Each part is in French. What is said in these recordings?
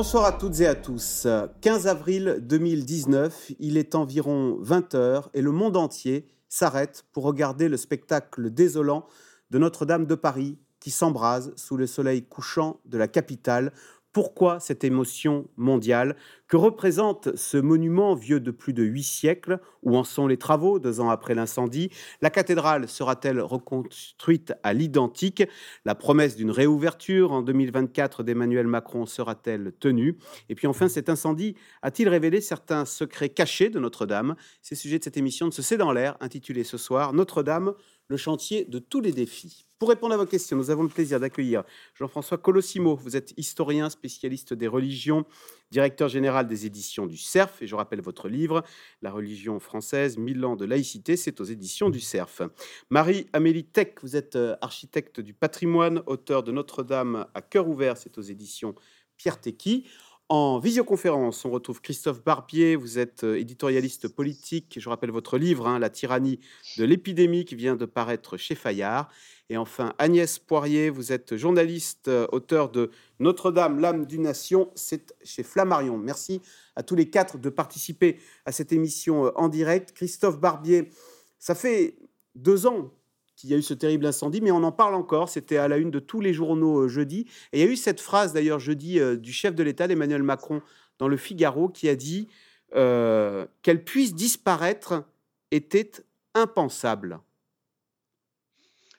Bonsoir à toutes et à tous. 15 avril 2019, il est environ 20h et le monde entier s'arrête pour regarder le spectacle désolant de Notre-Dame de Paris qui s'embrase sous le soleil couchant de la capitale pourquoi cette émotion mondiale? Que représente ce monument vieux de plus de huit siècles Où en sont les travaux deux ans après l'incendie? La cathédrale sera-t-elle reconstruite à l'identique? La promesse d'une réouverture en 2024 d'Emmanuel Macron sera-t-elle tenue? Et puis enfin, cet incendie a-t-il révélé certains secrets cachés de Notre-Dame? C'est le sujet de cette émission de Ce C'est dans l'air, intitulée ce soir Notre-Dame, le chantier de tous les défis. Pour répondre à vos questions, nous avons le plaisir d'accueillir Jean-François Colossimo. Vous êtes historien, spécialiste des religions, directeur général des éditions du CERF. Et je rappelle votre livre, La religion française, mille ans de laïcité, c'est aux éditions du CERF. Marie-Amélie Tech, vous êtes euh, architecte du patrimoine, auteur de Notre-Dame à cœur ouvert, c'est aux éditions Pierre Tecky. En visioconférence, on retrouve Christophe Barbier, vous êtes euh, éditorialiste politique, je rappelle votre livre, hein, La tyrannie de l'épidémie, qui vient de paraître chez Fayard. Et enfin, Agnès Poirier, vous êtes journaliste, euh, auteur de Notre-Dame, l'âme d'une nation, c'est chez Flammarion. Merci à tous les quatre de participer à cette émission euh, en direct. Christophe Barbier, ça fait deux ans qu'il y a eu ce terrible incendie, mais on en parle encore. C'était à la une de tous les journaux euh, jeudi. Et il y a eu cette phrase d'ailleurs jeudi du chef de l'État, Emmanuel Macron, dans le Figaro, qui a dit qu'elle puisse disparaître était impensable.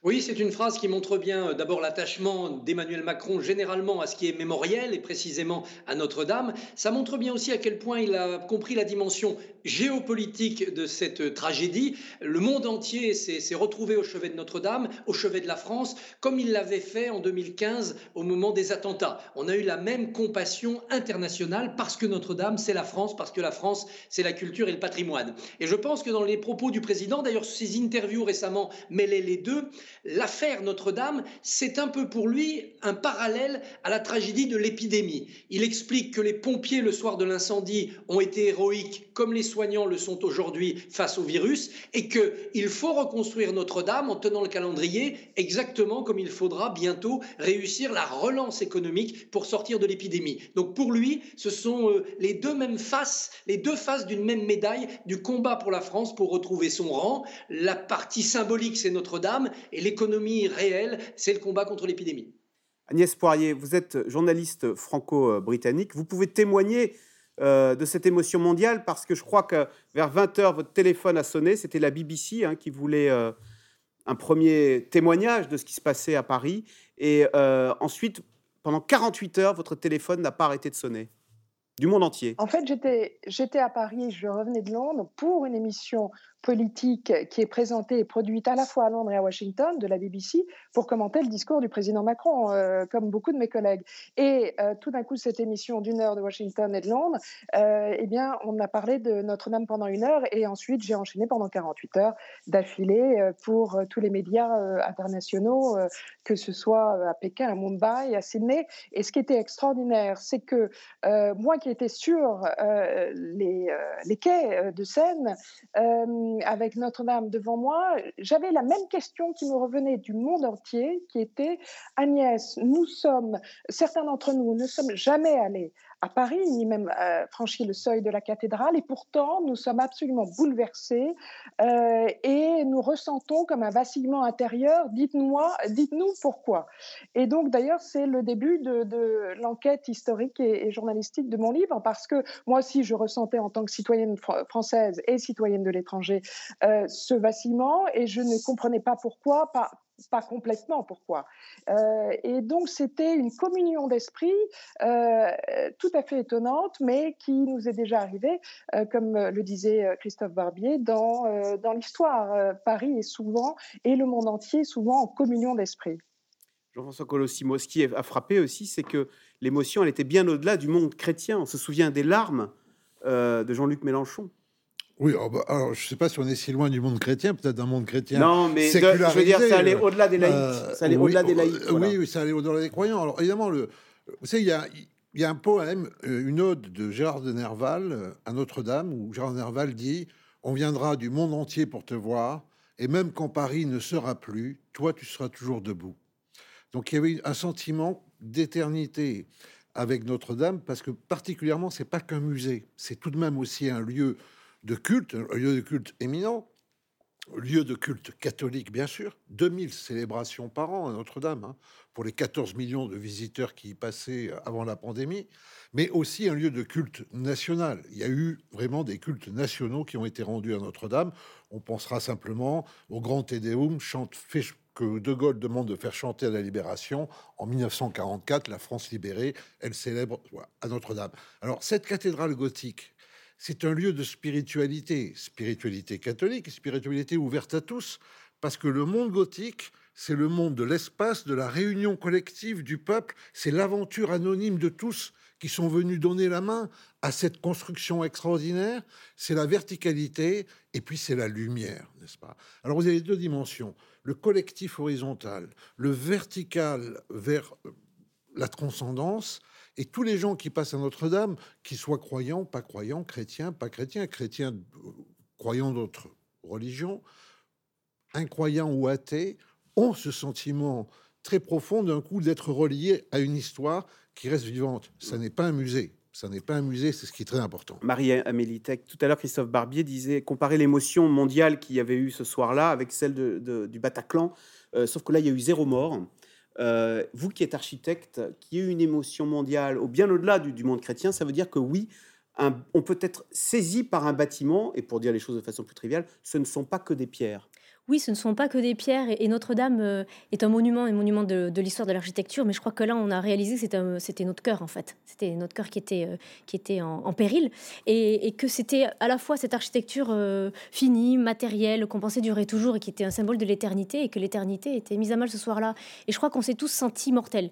Oui, c'est une phrase qui montre bien euh, d'abord l'attachement d'Emmanuel Macron généralement à ce qui est mémoriel et précisément à Notre-Dame. Ça montre bien aussi à quel point il a compris la dimension géopolitique de cette tragédie. Le monde entier s'est retrouvé au chevet de Notre-Dame, au chevet de la France, comme il l'avait fait en 2015 au moment des attentats. On a eu la même compassion internationale parce que Notre-Dame, c'est la France, parce que la France, c'est la culture et le patrimoine. Et je pense que dans les propos du président, d'ailleurs ses interviews récemment mêlaient les deux, l'affaire Notre-Dame, c'est un peu pour lui un parallèle à la tragédie de l'épidémie. Il explique que les pompiers, le soir de l'incendie, ont été héroïques comme les soignants le sont aujourd'hui face au virus et qu'il faut reconstruire Notre-Dame en tenant le calendrier exactement comme il faudra bientôt réussir la relance économique pour sortir de l'épidémie. Donc pour lui, ce sont euh, les deux mêmes faces, les deux faces d'une même médaille du combat pour la France pour retrouver son rang. La partie symbolique, c'est Notre-Dame l'économie réelle, c'est le combat contre l'épidémie. Agnès Poirier, vous êtes journaliste franco-britannique. Vous pouvez témoigner euh, de cette émotion mondiale parce que je crois que vers 20h, votre téléphone a sonné. C'était la BBC hein, qui voulait euh, un premier témoignage de ce qui se passait à Paris. Et euh, ensuite, pendant 48 heures, votre téléphone n'a pas arrêté de sonner du monde entier. En fait, j'étais à Paris, je revenais de Londres pour une émission politique qui est présentée et produite à la fois à Londres et à Washington de la BBC pour commenter le discours du président Macron, euh, comme beaucoup de mes collègues. Et euh, tout d'un coup, cette émission d'une heure de Washington et de Londres, euh, eh bien, on a parlé de Notre-Dame pendant une heure et ensuite j'ai enchaîné pendant 48 heures d'affilée pour tous les médias internationaux, que ce soit à Pékin, à Mumbai, à Sydney. Et ce qui était extraordinaire, c'est que moi qui étais sur les, quais de Seine, avec Notre-Dame devant moi, j'avais la même question qui me revenait du monde entier, qui était Agnès, nous sommes, certains d'entre nous ne sommes jamais allés à Paris, ni même euh, franchi le seuil de la cathédrale, et pourtant nous sommes absolument bouleversés euh, et nous ressentons comme un vacillement intérieur. Dites-moi, dites-nous pourquoi. Et donc d'ailleurs c'est le début de, l'enquête historique et, journalistique de mon livre, parce que moi aussi je ressentais en tant que citoyenne française et citoyenne de l'étranger euh, ce vacillement, et je ne comprenais pas pourquoi, pas, pas complètement pourquoi. Euh, et donc c'était une communion d'esprit euh, tout à fait étonnante, mais qui nous est déjà arrivée, euh, comme le disait Christophe Barbier, dans, dans l'histoire. Paris est souvent, et le monde entier, souvent en communion d'esprit. Jean-François Colossimo, ce qui a frappé aussi, c'est que l'émotion, elle était bien au-delà du monde chrétien. On se souvient des larmes de Jean-Luc Mélenchon. Oui, oh, bah, alors, je ne sais pas si on est si loin du monde chrétien, peut-être d'un monde chrétien. Non, mais je veux dire, ça allait au-delà des laïcs. Euh, ça allait au-delà des laïcs. Oui, oui, ça allait au-delà des croyants. Alors, évidemment, le, vous savez, il y a, y a un poème, euh, une ode de Gérard de Nerval euh, à Notre-Dame, où Gérard de Nerval dit On viendra du monde entier pour te voir, et même quand Paris ne sera plus, toi, tu seras toujours debout. Donc, il y avait un sentiment d'éternité. avec Notre-Dame parce que particulièrement, c'est pas qu'un musée, c'est tout de même aussi un lieu de culte, un lieu de culte éminent, lieu de culte catholique, bien sûr. 2000 célébrations par an à Notre-Dame, hein, pour les 14 millions de visiteurs qui y passaient avant la pandémie, mais aussi un lieu de culte national. Il y a eu vraiment des cultes nationaux qui ont été rendus à Notre-Dame. On pensera simplement au grand Tédéum chante, que De Gaulle demande de faire chanter à la Libération. En 1944, la France libérée, elle célèbre à Notre-Dame. Alors, cette cathédrale gothique, c'est un lieu de spiritualité, spiritualité catholique, spiritualité ouverte à tous, parce que le monde gothique, c'est le monde de l'espace, de la réunion collective du peuple, c'est l'aventure anonyme de tous qui sont venus donner la main à cette construction extraordinaire, c'est la verticalité et puis c'est la lumière, n'est-ce pas? Alors vous avez deux dimensions, le collectif horizontal, le vertical vers la transcendance, et tous les gens qui passent à Notre-Dame, qu'ils soient croyants, pas croyants, chrétiens, pas chrétiens, chrétiens, euh, croyants d'autres religions, incroyants ou athées, ont ce sentiment très profond d'un coup d'être reliés à une histoire qui reste vivante. Ça n'est pas un musée. Ça n'est pas un musée, c'est ce qui est très important. Marie-Amélie Tech, tout à l'heure, Christophe Barbier disait comparer l'émotion mondiale qu'il y avait eu ce soir-là avec celle du Bataclan, euh, sauf que là, il y a eu zéro mort. Euh, vous qui êtes architecte, qui eu une émotion mondiale, au bien au-delà du, monde chrétien, ça veut dire que oui, on peut être saisi par un bâtiment, et pour dire les choses de façon plus triviale, ce ne sont pas que des pierres. Oui, ce ne sont pas que des pierres et, Notre-Dame euh, est un monument, un monument de, l'histoire de l'architecture, mais je crois que là, on a réalisé que c'était notre cœur en fait. C'était notre cœur qui était, euh, qui était en, péril et, que c'était à la fois cette architecture euh, finie, matérielle, qu'on pensait durer toujours et qui était un symbole de l'éternité et que l'éternité était mise à mal ce soir-là. Et je crois qu'on s'est tous sentis mortels.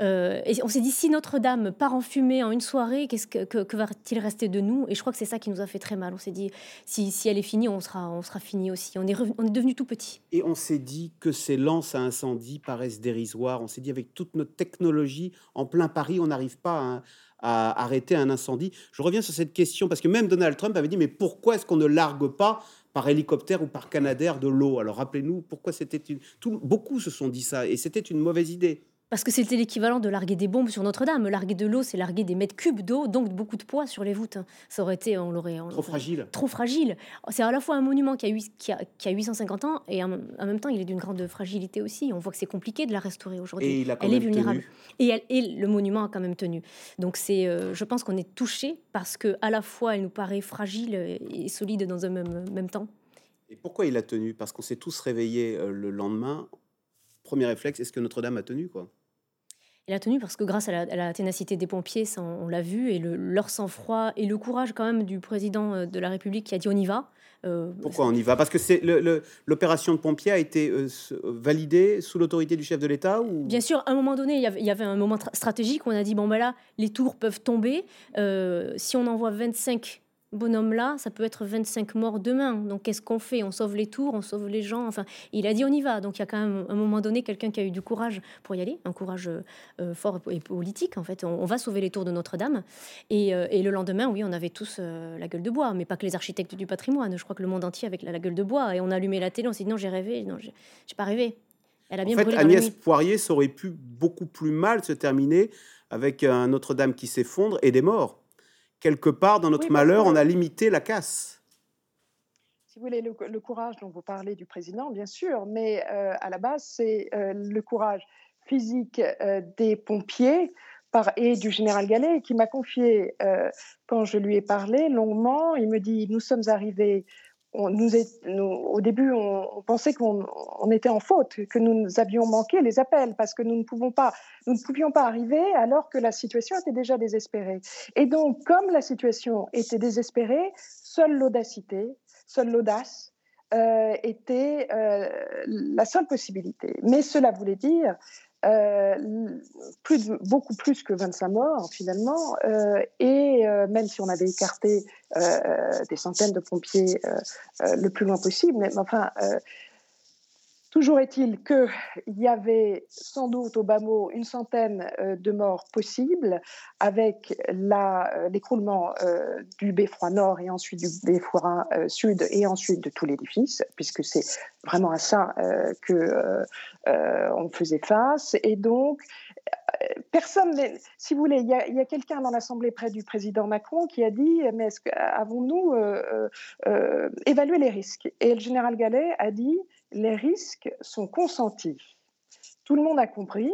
Euh, et on s'est dit, si Notre-Dame part en fumée en une soirée, qu'est-ce que, va-t-il rester de nous? Et je crois que c'est ça qui nous a fait très mal. On s'est dit, si, elle est finie, on sera, fini aussi. On est, est devenu tout petit. Et on s'est dit que ces lances à incendie paraissent dérisoires. On s'est dit, avec toute notre technologie, en plein Paris, on n'arrive pas à, arrêter un incendie. Je reviens sur cette question parce que même Donald Trump avait dit, mais pourquoi est-ce qu'on ne largue pas par hélicoptère ou par canadair de l'eau? Alors rappelez-nous pourquoi c'était une... Beaucoup se sont dit ça et c'était une mauvaise idée. Parce que c'était l'équivalent de larguer des bombes sur Notre-Dame. Larguer de l'eau, c'est larguer des mètres cubes d'eau, donc beaucoup de poids sur les voûtes. Ça aurait été, on l'aurait. Trop fragile. Trop fragile. C'est à la fois un monument qui a, qui a, qui a 850 ans et en, même temps, il est d'une grande fragilité aussi. On voit que c'est compliqué de la restaurer aujourd'hui. Elle est vulnérable. Et, elle, et le monument a quand même tenu. Donc c'est, euh, je pense qu'on est touché parce que à la fois, elle nous paraît fragile et solide dans un même, même temps. Et pourquoi il a tenu? Parce qu'on s'est tous réveillés euh, le lendemain premier réflexe, est-ce que Notre-Dame a tenu quoi? Elle a tenu parce que grâce à la, ténacité des pompiers, ça, on, l'a vu, et le, leur sang-froid et le courage quand même du président euh, de la République qui a dit on y va. Euh, Pourquoi on y va? Parce que c'est l'opération de pompiers a été euh, validée sous l'autorité du chef de l'État ou... Bien sûr, à un moment donné, il y avait, un moment stratégique où on a dit bon ben là, les tours peuvent tomber. si on envoie 25 bonhomme-là, ça peut être 25 morts demain. Donc qu'est-ce qu'on fait? On sauve les tours, on sauve les gens. Enfin, il a dit on y va. Donc il y a quand même un moment donné quelqu'un qui a eu du courage pour y aller, un courage euh, fort et politique en fait. On, va sauver les tours de Notre-Dame. Et, euh, le lendemain, oui, on avait tous euh, la gueule de bois, mais pas que les architectes du patrimoine. Je crois que le monde entier avec la, gueule de bois. Et on a allumé la télé, on s'est dit non, j'ai rêvé. Non, j'ai pas rêvé. Elle a bien en fait, Agnès Poirier, ça aurait pu beaucoup plus mal se terminer avec un Notre-Dame qui s'effondre et des morts quelque part dans notre malheur, on a limité la casse. Si vous voulez, le, courage dont vous parlez du président, bien sûr, mais euh, à la base, c'est euh, le courage physique euh, des pompiers par, et du général Gallet qui m'a confié, quand je lui ai parlé longuement, il me dit, nous sommes arrivés est, au début, on, pensait qu'on était en faute, que nous avions manqué les appels parce que nous ne, pas, nous ne pouvions pas arriver alors que la situation était déjà désespérée. Et donc, comme la situation était désespérée, seule l'audacité, seule l'audace euh, était euh, la seule possibilité. Mais cela voulait dire euh, beaucoup plus que 25 morts finalement, euh, et euh, même si on avait écarté des centaines de pompiers le plus loin possible, mais enfin, Toujours est-il qu'il y avait sans doute au bas mot une centaine euh, de morts possibles avec euh, l'écroulement euh, du beffroi nord et ensuite du beffroi sud et ensuite de tout l'édifice, puisque c'est vraiment à ça que on faisait face. Et donc, personne, si vous voulez, il y a, quelqu'un dans l'Assemblée près du président Macron qui a dit Mais est-ce avons-nous évalué les risques? Et le général Gallet a dit Les risques sont consentis. Tout le monde a compris.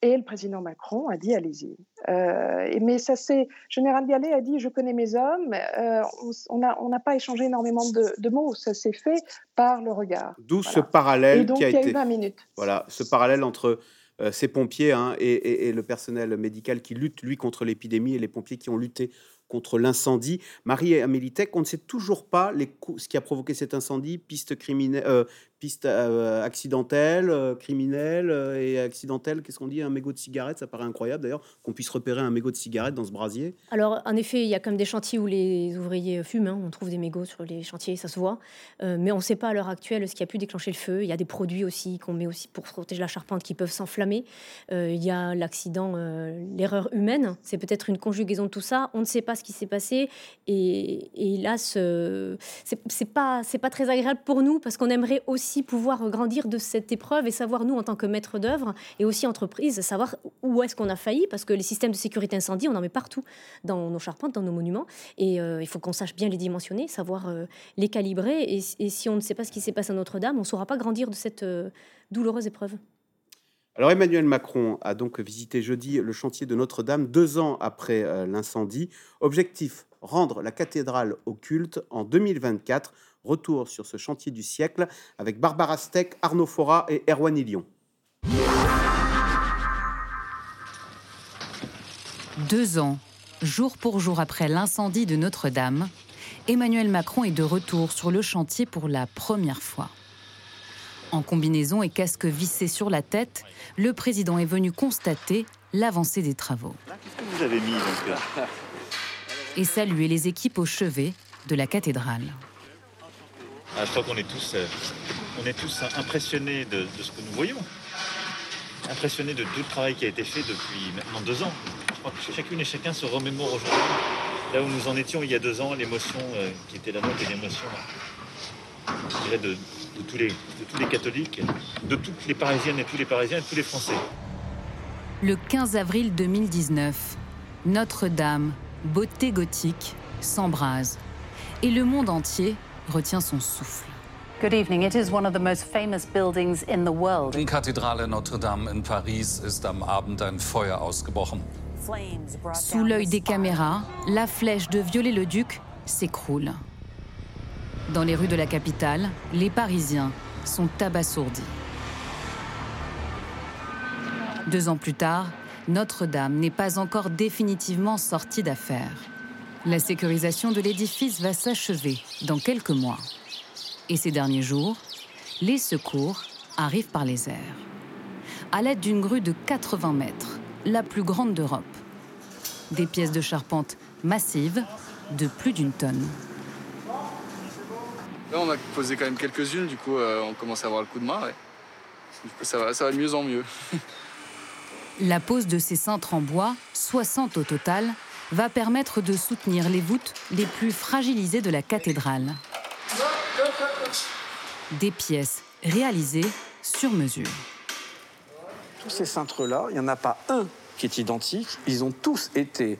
Et le président Macron a dit allez-y. Euh, mais ça c'est. Général Gallet a dit je connais mes hommes. Euh, on n'a on pas échangé énormément de, mots. Ça s'est fait par le regard. D'où ce parallèle donc, qui a, il y a été. Eu 20 minutes. Voilà, ce parallèle entre euh, ces pompiers hein, et, et, le personnel médical qui lutte lui contre l'épidémie et les pompiers qui ont lutté contre l'incendie. Marie Amélie Tech, on ne sait toujours pas les ce qui a provoqué cet incendie, piste criminelle, piste euh, accidentelle, euh, criminelle euh, et accidentelle. Qu'est-ce qu'on dit Un mégot de cigarette, ça paraît incroyable d'ailleurs qu'on puisse repérer un mégot de cigarette dans ce brasier. Alors en effet, il y a comme des chantiers où les ouvriers fument. Hein. On trouve des mégots sur les chantiers, ça se voit. mais on ne sait pas à l'heure actuelle ce qui a pu déclencher le feu. Il y a des produits aussi qu'on met aussi pour protéger la charpente qui peuvent s'enflammer. il y a l'accident, l'erreur humaine. C'est peut-être une conjugaison de tout ça. On ne sait pas ce qui s'est passé. Et, et là, ce, c'est pas, pas très agréable pour nous parce qu'on aimerait aussi pouvoir grandir de cette épreuve et savoir, nous, en tant que maître d'œuvre et aussi entreprise, savoir où est-ce qu'on a failli, parce que les systèmes de sécurité incendie, on en met partout dans nos charpentes, dans nos monuments, et euh, il faut qu'on sache bien les dimensionner, savoir euh, les calibrer, et, si on ne sait pas ce qui s'est passé à Notre-Dame, on ne saura pas grandir de cette euh, douloureuse épreuve. Alors Emmanuel Macron a donc visité jeudi le chantier de Notre-Dame deux ans après l'incendie. Objectif, rendre la cathédrale au culte en 2024 Retour sur ce chantier du siècle avec Barbara Steck, Arnaud Fora et Erwan Ilion. Deux ans, jour pour jour après l'incendie de Notre-Dame, Emmanuel Macron est de retour sur le chantier pour la première fois. En combinaison et casque vissé sur la tête, le président est venu constater l'avancée des travaux. Qu'est-ce que vous avez mis Et saluer les équipes au chevet de la cathédrale. Ah, je crois qu'on est tous, euh, on est tous impressionnés de, ce que nous voyons. Impressionnés de tout le travail qui a été fait depuis maintenant deux ans. Je crois que chacune et chacun se remémore aujourd'hui là où nous en étions il y a deux ans, l'émotion euh, qui était la nôtre et l'émotion, je de, tous les, de tous les catholiques, de toutes les Parisiennes et tous les Parisiens et tous les Français. Le 15 avril 2019, Notre-Dame, beauté gothique, s'embrase. Et le monde entier retient son souffle. Good evening. It is one of the most famous buildings in the world. Die Kathedrale Notre-Dame in Paris ist am Abend ein Feuer ausgebrochen. Sous l'œil des caméras, la flèche de Viollet-le-Duc s'écroule. Dans les rues de la capitale, les Parisiens sont abasourdis. Deux ans plus tard, Notre-Dame n'est pas encore définitivement sortie d'affaire. La sécurisation de l'édifice va s'achever dans quelques mois. Et ces derniers jours, les secours arrivent par les airs. À l'aide d'une grue de 80 mètres, la plus grande d'Europe. Des pièces de charpente massives de plus d'une tonne. Là, on a posé quand même quelques-unes, du coup, euh, on commence à avoir le coup de main. ça, va, ça va de mieux en mieux. La pose de ces cintres en bois, 60 au total, va permettre de soutenir les voûtes les plus fragilisées de la cathédrale. Des pièces réalisées sur mesure. Tous ces cintres-là, il n'y en a pas un qui est identique. Ils ont tous été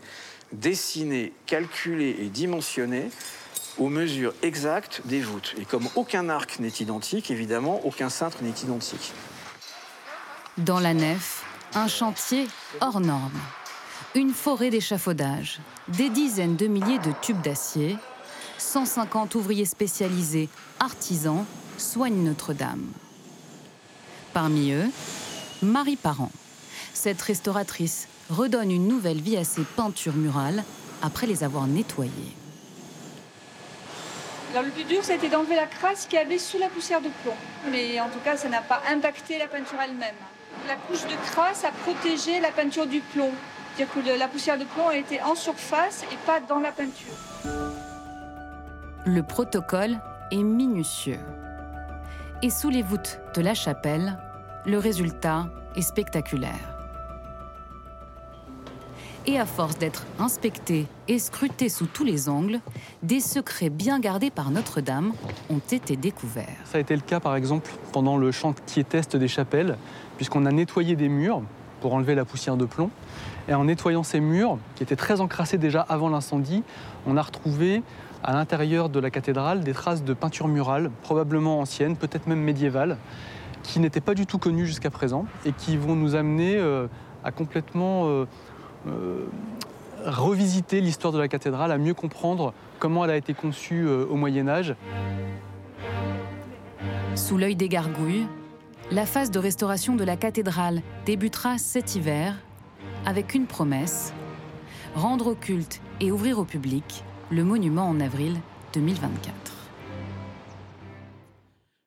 dessinés, calculés et dimensionnés aux mesures exactes des voûtes. Et comme aucun arc n'est identique, évidemment, aucun cintre n'est identique. Dans la nef, un chantier hors norme une forêt d'échafaudage, des dizaines de milliers de tubes d'acier, 150 ouvriers spécialisés, artisans, soignent Notre-Dame. Parmi eux, Marie Parent. Cette restauratrice redonne une nouvelle vie à ses peintures murales après les avoir nettoyées. le plus dur, c'était d'enlever la crasse qui avait sous la poussière de plomb. Mais en tout cas, ça n'a pas impacté la peinture elle-même. La couche de crasse a protégé la peinture du plomb. C'est-à-dire que la poussière de plomb a été en surface et pas dans la peinture. Le protocole est minutieux. Et sous les voûtes de la chapelle, le résultat est spectaculaire. Et à force d'être inspecté et scruté sous tous les angles, des secrets bien gardés par Notre-Dame ont été découverts. Ça a été le cas par exemple pendant le chantier test des chapelles, puisqu'on a nettoyé des murs pour enlever la poussière de plomb. Et en nettoyant ces murs, qui étaient très encrassés déjà avant l'incendie, on a retrouvé à l'intérieur de la cathédrale des traces de peinture murale, probablement anciennes, peut-être même médiévales, qui n'étaient pas du tout connues jusqu'à présent et qui vont nous amener euh, à complètement euh, euh, revisiter l'histoire de la cathédrale, à mieux comprendre comment elle a été conçue au Moyen Âge. Sous l'œil des gargouilles, la phase de restauration de la cathédrale débutera cet hiver avec une promesse, rendre au culte et ouvrir au public le monument en avril 2024.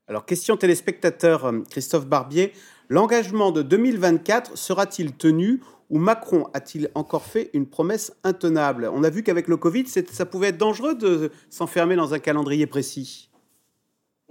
Alors, question téléspectateur euh, Christophe Barbier, l'engagement de 2024 sera-t-il tenu ou Macron a-t-il encore fait une promesse intenable? On a vu qu'avec le Covid, ça pouvait être dangereux de s'enfermer dans un calendrier précis.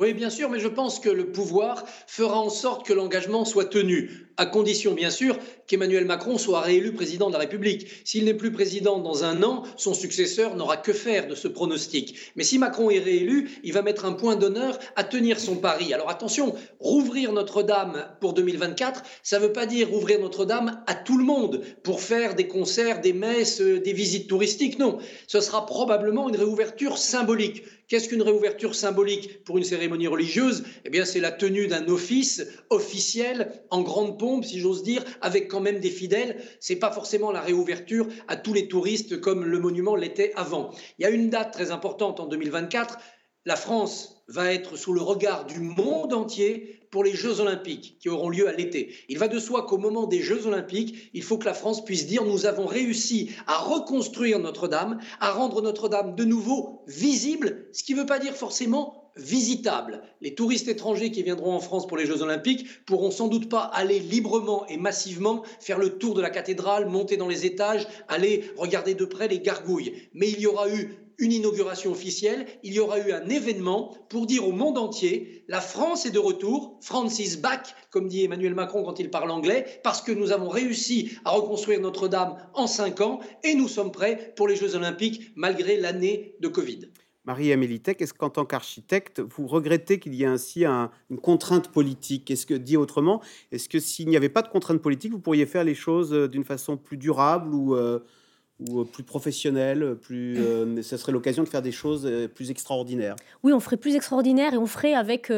Oui, bien sûr, mais je pense que le pouvoir fera en sorte que l'engagement soit tenu, à condition bien sûr qu'Emmanuel Macron soit réélu président de la République. S'il n'est plus président dans un an, son successeur n'aura que faire de ce pronostic. Mais si Macron est réélu, il va mettre un point d'honneur à tenir son pari. Alors attention, rouvrir Notre-Dame pour 2024, ça ne veut pas dire rouvrir Notre-Dame à tout le monde pour faire des concerts, des messes, des visites touristiques. Non, ce sera probablement une réouverture symbolique Qu'est-ce qu'une réouverture symbolique pour une cérémonie religieuse? Eh bien, c'est la tenue d'un office officiel en grande pompe, si j'ose dire, avec quand même des fidèles. C'est pas forcément la réouverture à tous les touristes comme le monument l'était avant. Il y a une date très importante en 2024. La France va être sous le regard du monde entier pour les Jeux olympiques qui auront lieu à l'été. Il va de soi qu'au moment des Jeux olympiques, il faut que la France puisse dire nous avons réussi à reconstruire Notre-Dame, à rendre Notre-Dame de nouveau visible, ce qui ne veut pas dire forcément visitable. Les touristes étrangers qui viendront en France pour les Jeux Olympiques pourront sans doute pas aller librement et massivement faire le tour de la cathédrale, monter dans les étages, aller regarder de près les gargouilles. Mais il y aura eu une inauguration officielle, il y aura eu un événement pour dire au monde entier, la France est de retour, Francis back, comme dit Emmanuel Macron quand il parle anglais, parce que nous avons réussi à reconstruire Notre-Dame en cinq ans et nous sommes prêts pour les Jeux olympiques malgré l'année de Covid. Marie-Amélie Tech, est-ce qu'en tant qu'architecte, vous regrettez qu'il y ait ainsi une contrainte politique? Est-ce que, dit autrement, est-ce que s'il n'y avait pas de contrainte politique, vous pourriez faire les choses euh, d'une façon plus durable ou euh, ou euh, plus professionnel, plus, euh, ce serait l'occasion de faire des choses euh, plus extraordinaires. Oui, on ferait plus extraordinaire et on ferait avec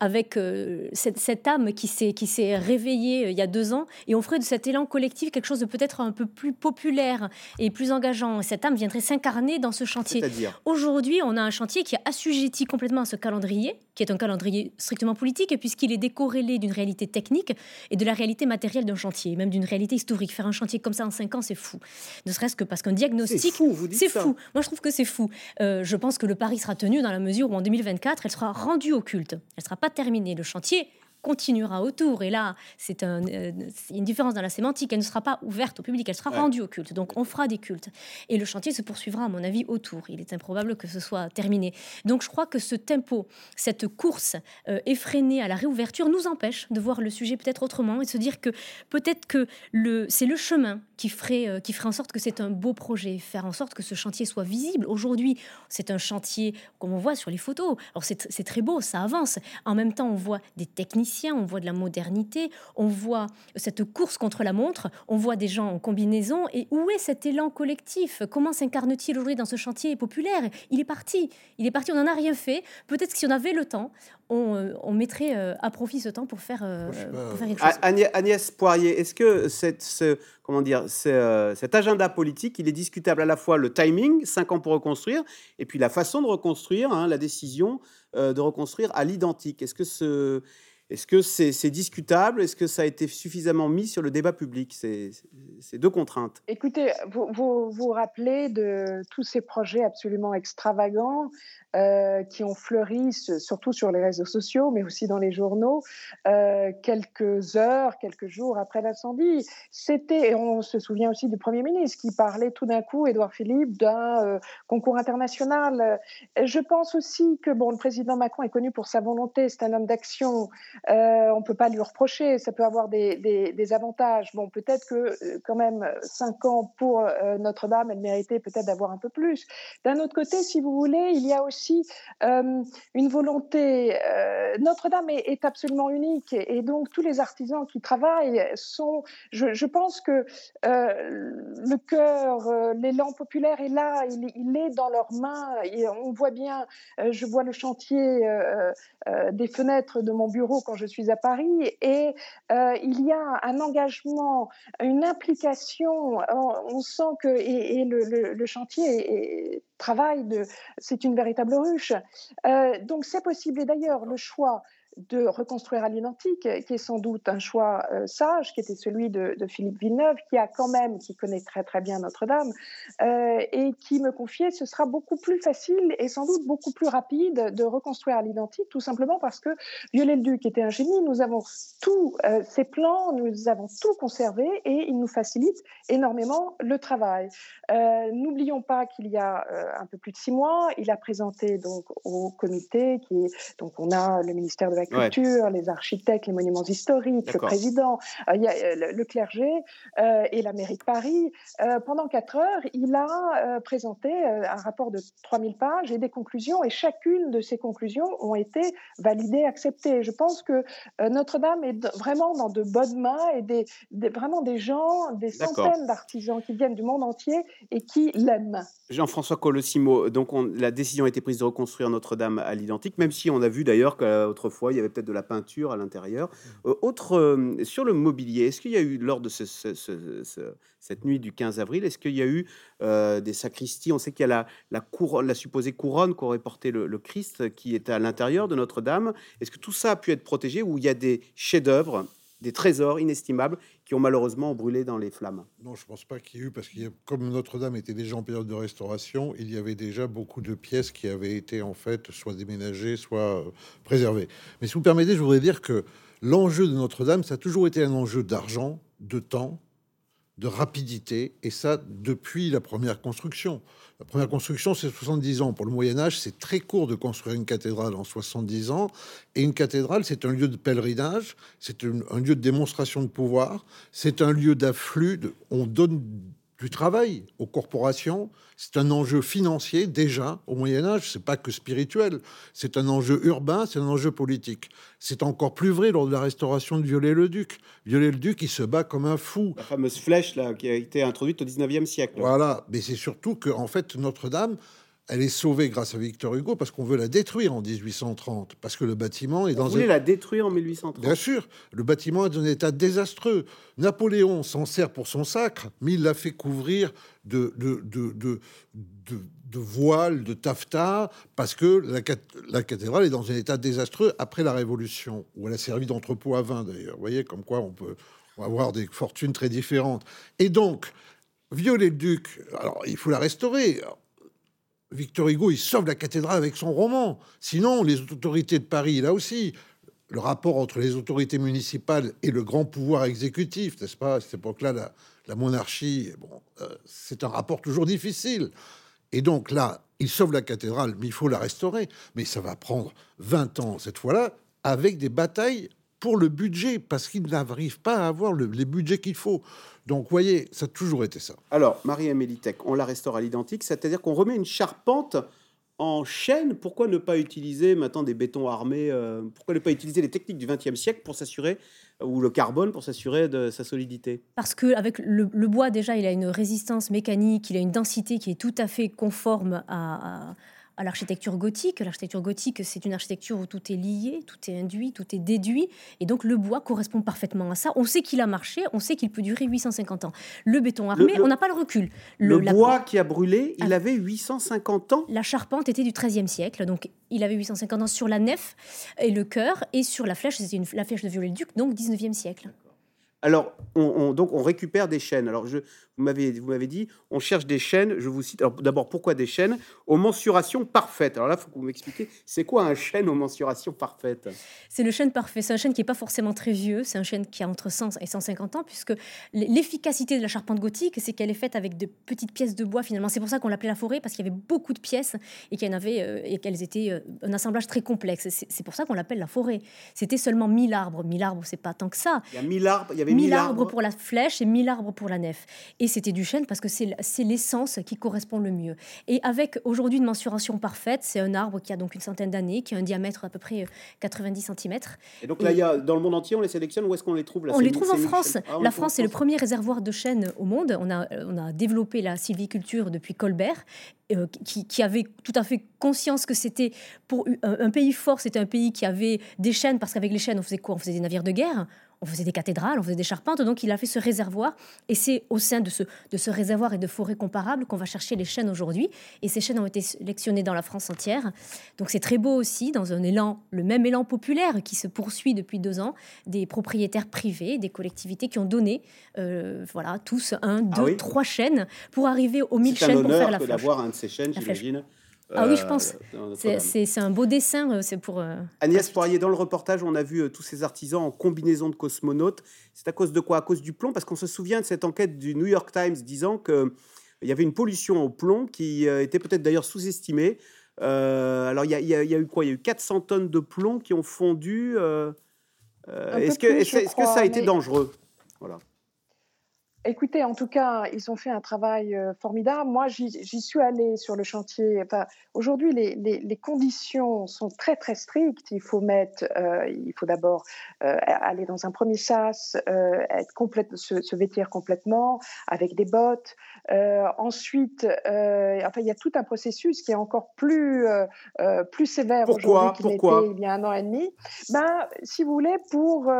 avec euh, cette, âme qui s'est, qui s'est réveillée euh, il y a deux ans, et on ferait de cet élan collectif quelque chose de peut-être un peu plus populaire et plus engageant. Cette âme viendrait s'incarner dans ce chantier. Aujourd'hui, on a un chantier qui est assujetti complètement à ce calendrier, qui est un calendrier strictement politique, puisqu'il est décorrélé d'une réalité technique et de la réalité matérielle d'un chantier, même d'une réalité historique. Faire un chantier comme ça en cinq ans, c'est fou. Ne serait-ce que parce qu'un diagnostic... C'est fou, vous dites C'est fou. Moi, je trouve que c'est fou. Euh, je pense que le pari sera tenu dans la mesure où en 2024, elle sera rendue au culte. Elle sera pas terminer le chantier continuera autour. Et là, c'est un, euh, une différence dans la sémantique. Elle ne sera pas ouverte au public, elle sera rendue au culte. Donc, on fera des cultes. Et le chantier se poursuivra, à mon avis, autour. Il est improbable que ce soit terminé. Donc, je crois que ce tempo, cette course euh, effrénée à la réouverture nous empêche de voir le sujet peut-être autrement et de se dire que peut-être que le, c'est le chemin qui ferait, euh, qui ferait en sorte que c'est un beau projet, faire en sorte que ce chantier soit visible. Aujourd'hui, c'est un chantier, comme on voit sur les photos. Alors, c'est, c'est très beau, ça avance. En même temps, on voit des techniciens on voit de la modernité, on voit cette course contre la montre, on voit des gens en combinaison. Et où est cet élan collectif? Comment s'incarne-t-il aujourd'hui dans ce chantier populaire? Il est parti. Il est parti, on n'en a rien fait. Peut-être que si on avait le temps, on, euh, mettrait euh, à profit ce temps pour faire, euh, quelque chose. Agnès Poirier, est-ce que cette, ce, comment dire, cet agenda politique, il est discutable à la fois le timing, 5 ans pour reconstruire, et puis la façon de reconstruire, hein, la décision de reconstruire à l'identique? Est-ce que ce est-ce que c'est discutable? Est-ce que ça a été suffisamment mis sur le débat public? C'est deux contraintes. Écoutez, vous, vous vous rappelez de tous ces projets absolument extravagants euh, qui ont fleuri, surtout sur les réseaux sociaux, mais aussi dans les journaux, euh, quelques heures, quelques jours après l'incendie. C'était, et on se souvient aussi du Premier ministre qui parlait tout d'un coup, Édouard Philippe, d'un euh, concours international. Je pense aussi que bon, le président Macron est connu pour sa volonté, c'est un homme d'action, on ne peut pas lui reprocher, ça peut avoir des, avantages. Bon, peut-être que quand même, cinq ans pour Notre-Dame, elle méritait peut-être d'avoir un peu plus. D'un autre côté, si vous voulez, il y a aussi une volonté. Notre-Dame est, absolument unique et, donc tous les artisans qui travaillent sont, je, pense que le cœur, l'élan populaire est là, il, est dans leurs mains. Et on voit bien, je vois le chantier des fenêtres de mon bureau quand je suis à Paris et euh, il y a un engagement, une implication. On, sent que et, le, chantier travaille de, c'est une véritable Euh, donc c'est possible. Et d'ailleurs, le choix de reconstruire à l'identique, qui est sans doute un choix euh, sage, qui était celui de, Philippe Villeneuve, qui a quand même, qui connaît très très bien Notre-Dame, euh, et qui me confiait, ce sera beaucoup plus facile et sans doute beaucoup plus rapide de reconstruire à l'identique, tout simplement parce que Viollet-le-Duc était un génie, nous avons tous euh, ses plans, nous avons tout conservé et il nous facilite énormément le travail. N'oublions pas qu'il y a un peu plus de six mois, il a présenté donc au comité, qui est, donc on a le ministère de la culture, les architectes, les monuments historiques, le président, euh, y a, euh, le, clergé euh, et la mairie de Paris. pendant quatre heures, il a présenté un rapport de 3000 pages et des conclusions, et chacune de ces conclusions ont été validées, acceptées. Je pense que Notre-Dame est vraiment dans de bonnes mains et des, vraiment des gens, des centaines d'artisans qui viennent du monde entier et qui l'aiment. Jean-François Colossimo, donc la décision a été prise de reconstruire Notre-Dame à l'identique, même si on a vu d'ailleurs qu'autrefois il y avait peut-être de la peinture à l'intérieur. Euh, autre, euh, sur le mobilier, est-ce qu'il y a eu, lors de cette nuit du 15 avril, est-ce qu'il y a eu euh, des sacristies? On sait qu'il y a la, la, couronne, la supposée couronne qu'aurait porté le, le, Christ qui était à l'intérieur de Notre-Dame. Est-ce que tout ça a pu être protégé ou il y a des chefs-d'œuvre? Des trésors inestimables qui ont malheureusement brûlé dans les flammes. Non, je ne pense pas qu'il y ait eu, parce que comme Notre-Dame était déjà en période de restauration, il y avait déjà beaucoup de pièces qui avaient été en fait soit déménagées, soit euh, préservées. Mais si vous permettez, je voudrais dire que l'enjeu de Notre-Dame, ça a toujours été un enjeu d'argent, de temps, de rapidité, et ça depuis la première construction. La première construction, c'est 70 ans. Pour le Moyen Âge, c'est très court de construire une cathédrale en 70 ans. Et une cathédrale, c'est un lieu de pèlerinage, c'est un, lieu de démonstration de pouvoir, c'est un lieu d'afflux. On donne du travail aux corporations. C'est un enjeu financier déjà au Moyen Âge. C'est pas que spirituel. C'est un enjeu urbain. C'est un enjeu politique. C'est encore plus vrai lors de la restauration de Viollet-le-Duc. Viollet-le-Duc, il se bat comme un fou. La fameuse flèche là qui a été introduite au 19e siècle. Voilà. Mais c'est surtout que en fait Notre-Dame elle est sauvée grâce à Victor Hugo parce qu'on veut la détruire en 1830, parce que le bâtiment est dans. Vous voulez la détruire en 1830 Bien sûr, le bâtiment est dans un état désastreux. Napoléon s'en sert pour son sacre, mais il l'a fait couvrir de, de, de, de, de voiles, de taffetas, parce que la, la, cathédrale est dans un état désastreux après la Révolution, où elle a servi d'entrepôt à vin d'ailleurs. Vous voyez, comme quoi on peut avoir des fortunes très différentes. Et donc, Viollet-le-Duc, alors il faut la restaurer. Victor Hugo, il sauve la cathédrale avec son roman. Sinon, les autorités de Paris, là aussi, le rapport entre les autorités municipales et le grand pouvoir exécutif, n'est-ce pas? À cette époque-là, la, monarchie, bon, euh, c'est un rapport toujours difficile. Et donc là, il sauve la cathédrale, mais il faut la restaurer. Mais ça va prendre 20 ans cette fois-là, avec des batailles pour le budget, parce qu'il n'arrive pas à avoir le, les budgets qu'il faut. Donc, vous voyez, ça a toujours été ça. Alors, Marie-Amélie on la restaure à l'identique, c'est-à-dire qu'on remet une charpente en chaîne. Pourquoi ne pas utiliser maintenant des bétons armés euh, Pourquoi ne pas utiliser les techniques du XXe siècle pour s'assurer, ou le carbone pour s'assurer de sa solidité? Parce que avec le, bois, déjà, il a une résistance mécanique, il a une densité qui est tout à fait conforme à à l'architecture gothique. L'architecture gothique, c'est une architecture où tout est lié, tout est induit, tout est déduit. Et donc le bois correspond parfaitement à ça. On sait qu'il a marché, on sait qu'il peut durer 850 ans. Le béton armé, on n'a pas le recul. Le, bois qui a brûlé, il ah. avait 850 ans La charpente était du XIIIe siècle, donc il avait 850 ans sur la nef et le chœur, et sur la flèche, c'était la flèche de Viollet-le-Duc, donc 19e siècle. Alors, on, donc on récupère des chaînes. Alors, je, vous m'avez, vous m'avez dit, on cherche des chaînes, je vous cite, alors d'abord, pourquoi des chaînes Aux mensurations parfaites? Alors là, il faut que vous m'expliquiez, c'est quoi un chêne aux mensurations parfaites? C'est le chêne parfait. C'est un chêne qui n'est pas forcément très vieux. C'est un chêne qui a entre 100 et 150 ans, puisque l'efficacité de la charpente gothique, c'est qu'elle est faite avec de petites pièces de bois, finalement. C'est pour ça qu'on l'appelait la forêt, parce qu'il y avait beaucoup de pièces et qu'elles avait, euh, et qu'elles étaient euh, un assemblage très complexe. C'est pour ça qu'on l'appelle la forêt. C'était seulement 1000 arbres. 1000 arbres, c'est pas tant que ça. Il y a 1000 arbres, il y avait 1000 arbres pour la flèche et 1000 arbres pour la nef. Et c'était du chêne parce que c'est l'essence qui correspond le mieux. Et avec aujourd'hui une mensuration parfaite, c'est un arbre qui a donc une centaine d'années, qui a un diamètre à peu près 90 euh, cm. Et donc là, il y a, dans le monde entier, on les sélectionne. Où est-ce qu'on les trouve là, On les trouve en France. Ah, la France est le premier réservoir de chêne au monde. On a, on a développé la sylviculture depuis Colbert. Euh, qui, qui, avait tout à fait conscience que c'était pour un, un, pays fort, c'était un pays qui avait des chênes, parce qu'avec les chênes, on faisait quoi? On faisait des navires de guerre, on faisait des cathédrales, on faisait des charpentes, donc il a fait ce réservoir. Et c'est au sein de ce, de ce réservoir et de forêts comparables qu'on va chercher les chênes aujourd'hui. Et ces chênes ont été sélectionnés dans la France entière. Donc c'est très beau aussi, dans un élan, le même élan populaire qui se poursuit depuis deux ans, des propriétaires privés, des collectivités qui ont donné, euh, voilà, tous un, ah deux, trois chênes pour arriver aux 1000 chênes pour faire la flèche. d'avoir un de ces chênes, j'imagine. Ah oui, je pense. Euh, c'est un beau dessin. Euh, c'est pour. Euh, Agnès Poirier, dans le reportage, on a vu tous ces artisans en combinaison de cosmonautes. C'est à cause de quoi? À cause du plomb? Parce qu'on se souvient de cette enquête du New York Times disant qu'il y avait une pollution au plomb qui était peut-être d'ailleurs sous-estimée. alors, il y, y, a eu quoi? Il y a eu 400 tonnes de plomb qui ont fondu. Est-ce que, est que ça a été dangereux? Voilà. Écoutez, en tout cas, ils ont fait un travail euh, formidable. Moi, j'y suis allée sur le chantier. Enfin, Aujourd'hui, les, les, conditions sont très, très strictes. Il faut mettre, euh, il faut d'abord euh, aller dans un premier sas, être complète, se, vêtir complètement avec des bottes. ensuite, enfin, il y a tout un processus qui est encore plus, plus sévère aujourd'hui qu'il n'était il y a un an et demi. Ben, si vous voulez, pour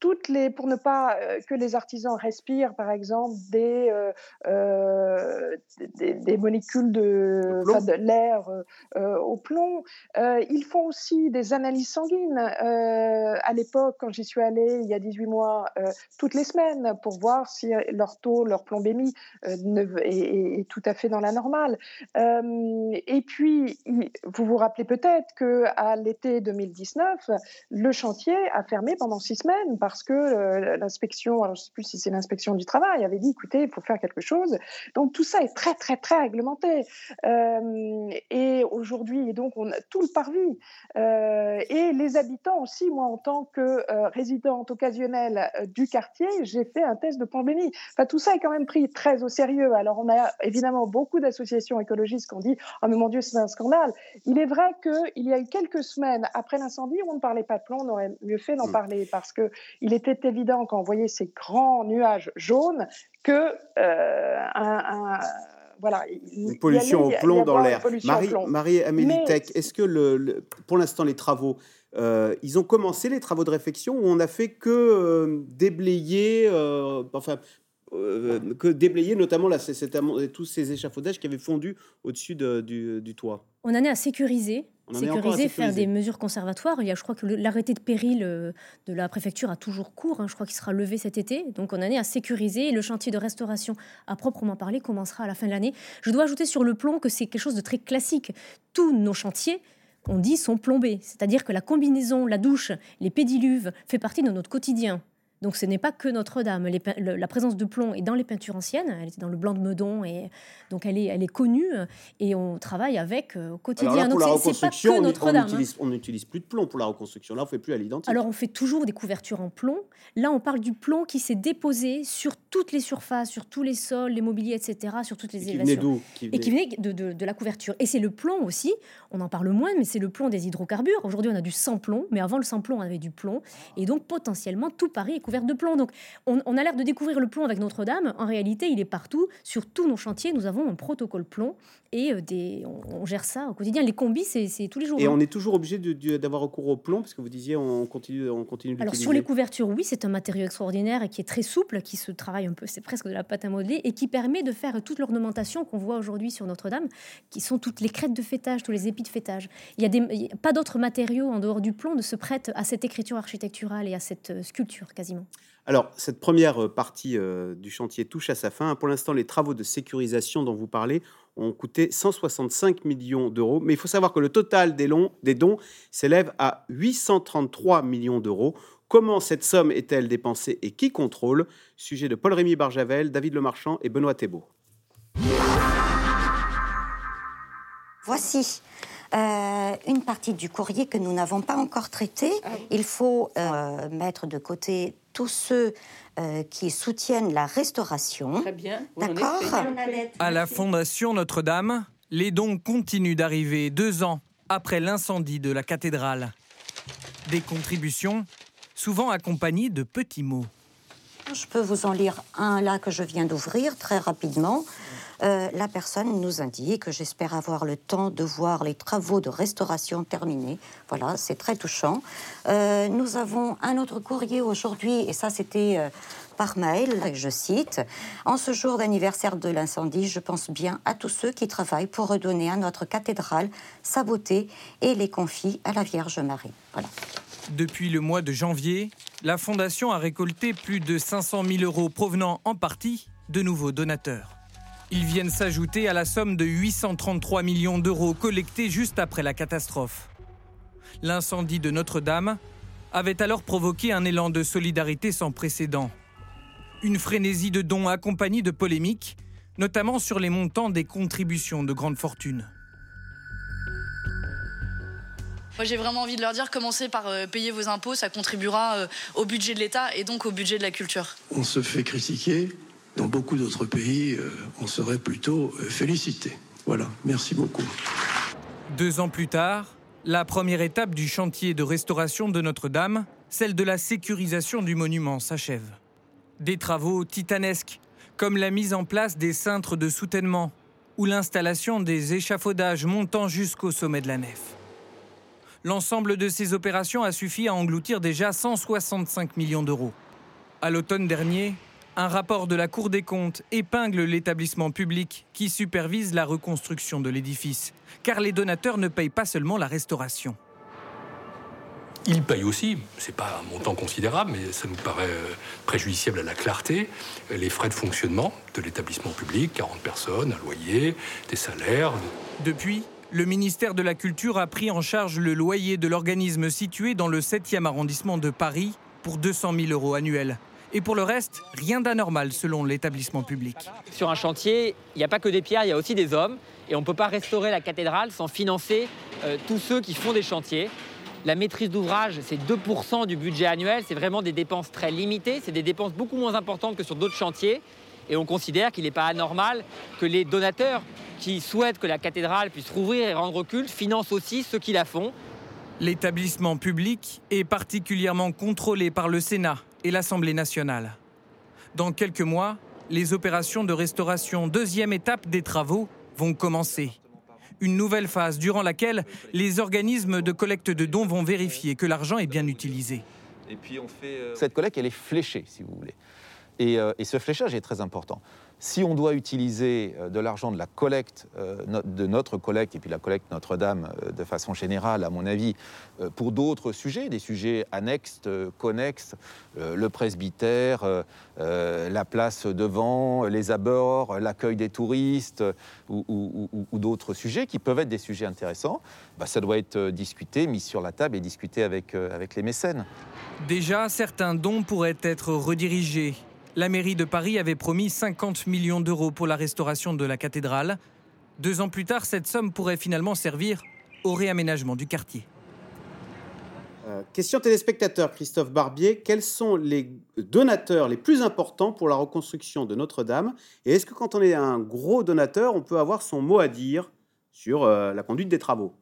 toutes les, pour ne pas euh, que les artisans respirent, par exemple, des, euh, euh, des, molécules de, de l'air au plomb. ils font aussi des analyses sanguines. à l'époque, quand j'y suis allée, il y a 18 mois, toutes les semaines, pour voir si leur taux, leur plombémie est, est, tout à fait dans la normale. et puis, vous vous rappelez peut-être qu'à l'été 2019, le chantier a fermé pendant six semaines parce que euh, l'inspection, alors je ne sais plus si c'est l'inspection du travail, avait dit écoutez, il faut faire quelque chose. Donc tout ça est très très très réglementé. Euh, et aujourd'hui, donc on a tout le parvis euh, et les habitants aussi. Moi, en tant que résidente occasionnelle du quartier, j'ai fait un test de pandémie. Enfin, tout ça est quand même pris très au sérieux. Alors on a évidemment beaucoup d'associations écologistes qui ont dit oh mais mon Dieu, c'est un scandale. Il est vrai qu'il y a eu quelques semaines après l'incendie, on ne parlait pas de plomb, on aurait mieux fait d'en mmh. parler parce que il était évident quand on voyait ces grands nuages jaunes que euh, un, voilà, une pollution au plomb dans l'air. Marie, Marie Amélie Tech, est-ce que le, pour l'instant les travaux, euh, ils ont commencé les travaux de réfection ou on a fait que euh, déblayer, enfin que déblayer notamment là, tous ces échafaudages qui avaient fondu au-dessus du, du, toit On en est à sécuriser sécuriser, faire des mesures conservatoires. Il y a, je crois que l'arrêté de péril euh, de la préfecture a toujours cours. Hein. je crois qu'il sera levé cet été. Donc on en est à sécuriser. Et le chantier de restauration, à proprement parler, commencera à la fin de l'année. Je dois ajouter sur le plomb que c'est quelque chose de très classique. Tous nos chantiers, on dit, sont plombés. C'est-à-dire que la combinaison, la douche, les pédiluves fait partie de notre quotidien. Donc ce n'est pas que Notre-Dame. La présence de plomb est dans les peintures anciennes. Elle était dans le blanc de Meudon et donc elle est, elle est connue et on travaille avec euh, au quotidien. Alors pour la reconstruction, Notre-Dame. Hein. On n'utilise plus de plomb pour la reconstruction. Là, on fait plus à l'identique. Alors on fait toujours des couvertures en plomb. Là, on parle du plomb qui s'est déposé sur toutes les surfaces, sur tous les sols, les mobiliers, etc., sur toutes les et élévations. Qui venait et qui venait? de, de, de la couverture. Et c'est le plomb aussi. On en parle moins, mais c'est le plomb des hydrocarbures. Aujourd'hui, on a du sans plomb, mais avant le sans plomb, on avait du plomb. Et donc potentiellement, tout Paris est de plomb. Donc on, a l'air de découvrir le plomb avec Notre-Dame. En réalité, il est partout. Sur tous nos chantiers, nous avons un protocole plomb et euh, des, on, gère ça au quotidien. Les combis, c'est tous les jours. Et hein. on est toujours obligé d'avoir recours au plomb, parce que vous disiez, on continue, on continue Alors sur les couvertures, oui, c'est un matériau extraordinaire et qui est très souple, qui se travaille un peu, c'est presque de la pâte à modeler, et qui permet de faire toute l'ornementation qu'on voit aujourd'hui sur Notre-Dame, qui sont toutes les crêtes de fêtage, tous les épis de fêtage. Il y a, des, pas d'autres matériaux en dehors du plomb ne se prêtent à cette écriture architecturale et à cette euh, sculpture quasiment. Alors, cette première euh, partie euh, du chantier touche à sa fin. Pour l'instant, les travaux de sécurisation dont vous parlez ont coûté 165 millions d'euros. Mais il faut savoir que le total des, des dons s'élève à 833 millions d'euros. Comment cette somme est-elle dépensée et qui contrôle? Sujet de Paul-Rémy Barjavel, David Lemarchand et Benoît Thébault. Voici euh, une partie du courrier que nous n'avons pas encore traité. Ah il faut euh, mettre de côté tous ceux euh, qui soutiennent la restauration. Très bien. D'accord. À la Fondation Notre-Dame, les dons continuent d'arriver deux ans après l'incendie de la cathédrale. Des contributions souvent accompagnées de petits mots. Je peux vous en lire un là que je viens d'ouvrir très rapidement. Euh, la personne nous indique que j'espère avoir le temps de voir les travaux de restauration terminés. Voilà, c'est très touchant. Euh, nous avons un autre courrier aujourd'hui, et ça c'était euh, par mail, je cite, En ce jour d'anniversaire de l'incendie, je pense bien à tous ceux qui travaillent pour redonner à notre cathédrale sa beauté et les confie à la Vierge Marie. Voilà. Depuis le mois de janvier, la Fondation a récolté plus de 500 000 euros provenant en partie de nouveaux donateurs. Ils viennent s'ajouter à la somme de 833 millions d'euros collectés juste après la catastrophe. L'incendie de Notre-Dame avait alors provoqué un élan de solidarité sans précédent. Une frénésie de dons accompagnée de polémiques, notamment sur les montants des contributions de grandes fortunes. Moi, j'ai vraiment envie de leur dire commencez par euh, payer vos impôts, ça contribuera euh, au budget de l'État et donc au budget de la culture. On se fait critiquer, dans beaucoup d'autres pays, euh, on serait plutôt euh, félicité. Voilà, merci beaucoup. Deux ans plus tard, la première étape du chantier de restauration de Notre-Dame, celle de la sécurisation du monument, s'achève. Des travaux titanesques, comme la mise en place des cintres de soutènement ou l'installation des échafaudages montant jusqu'au sommet de la nef. L'ensemble de ces opérations a suffi à engloutir déjà 165 millions d'euros. À l'automne dernier, un rapport de la Cour des comptes épingle l'établissement public qui supervise la reconstruction de l'édifice, car les donateurs ne payent pas seulement la restauration. Ils payent aussi, c'est pas un montant considérable, mais ça nous paraît euh, préjudiciable à la clarté, les frais de fonctionnement de l'établissement public, 40 personnes, un loyer, des salaires. Depuis, le ministère de la Culture a pris en charge le loyer de l'organisme situé dans le 7e arrondissement de Paris pour 200 000 euros annuels. Et pour le reste, rien d'anormal selon l'établissement public. Sur un chantier, il n'y a pas que des pierres, il y a aussi des hommes. Et on ne peut pas restaurer la cathédrale sans financer euh, tous ceux qui font des chantiers. La maîtrise d'ouvrage, c'est 2% du budget annuel. C'est vraiment des dépenses très limitées. C'est des dépenses beaucoup moins importantes que sur d'autres chantiers. Et on considère qu'il n'est pas anormal que les donateurs qui souhaitent que la cathédrale puisse rouvrir et rendre culte financent aussi ceux qui la font. L'établissement public est particulièrement contrôlé par le Sénat et l'Assemblée nationale. Dans quelques mois, les opérations de restauration, deuxième étape des travaux, vont commencer. Une nouvelle phase durant laquelle les organismes de collecte de dons vont vérifier que l'argent est bien utilisé. Euh, Cette collecte, elle est fléchée, si vous voulez. Et, euh, et ce fléchage est très important. Si on doit utiliser euh, de l'argent de la collecte, euh, de notre collecte, et puis la collecte Notre-Dame euh, de façon générale, à mon avis, pour d'autres sujets, des sujets annexes, connexes, le presbytère, la place devant, les abords, l'accueil des touristes, ou, d'autres sujets qui peuvent être des sujets intéressants, bah, ça doit être discuté, mis sur la table et discuté avec, avec les mécènes. Déjà, certains dons pourraient être redirigés la mairie de Paris avait promis 50 millions d'euros pour la restauration de la cathédrale. Deux ans plus tard, cette somme pourrait finalement servir au réaménagement du quartier. Euh, question téléspectateur, Christophe Barbier. Quels sont les donateurs les plus importants pour la reconstruction de Notre-Dame? Et est-ce que quand on est un gros donateur, on peut avoir son mot à dire sur euh, la conduite des travaux?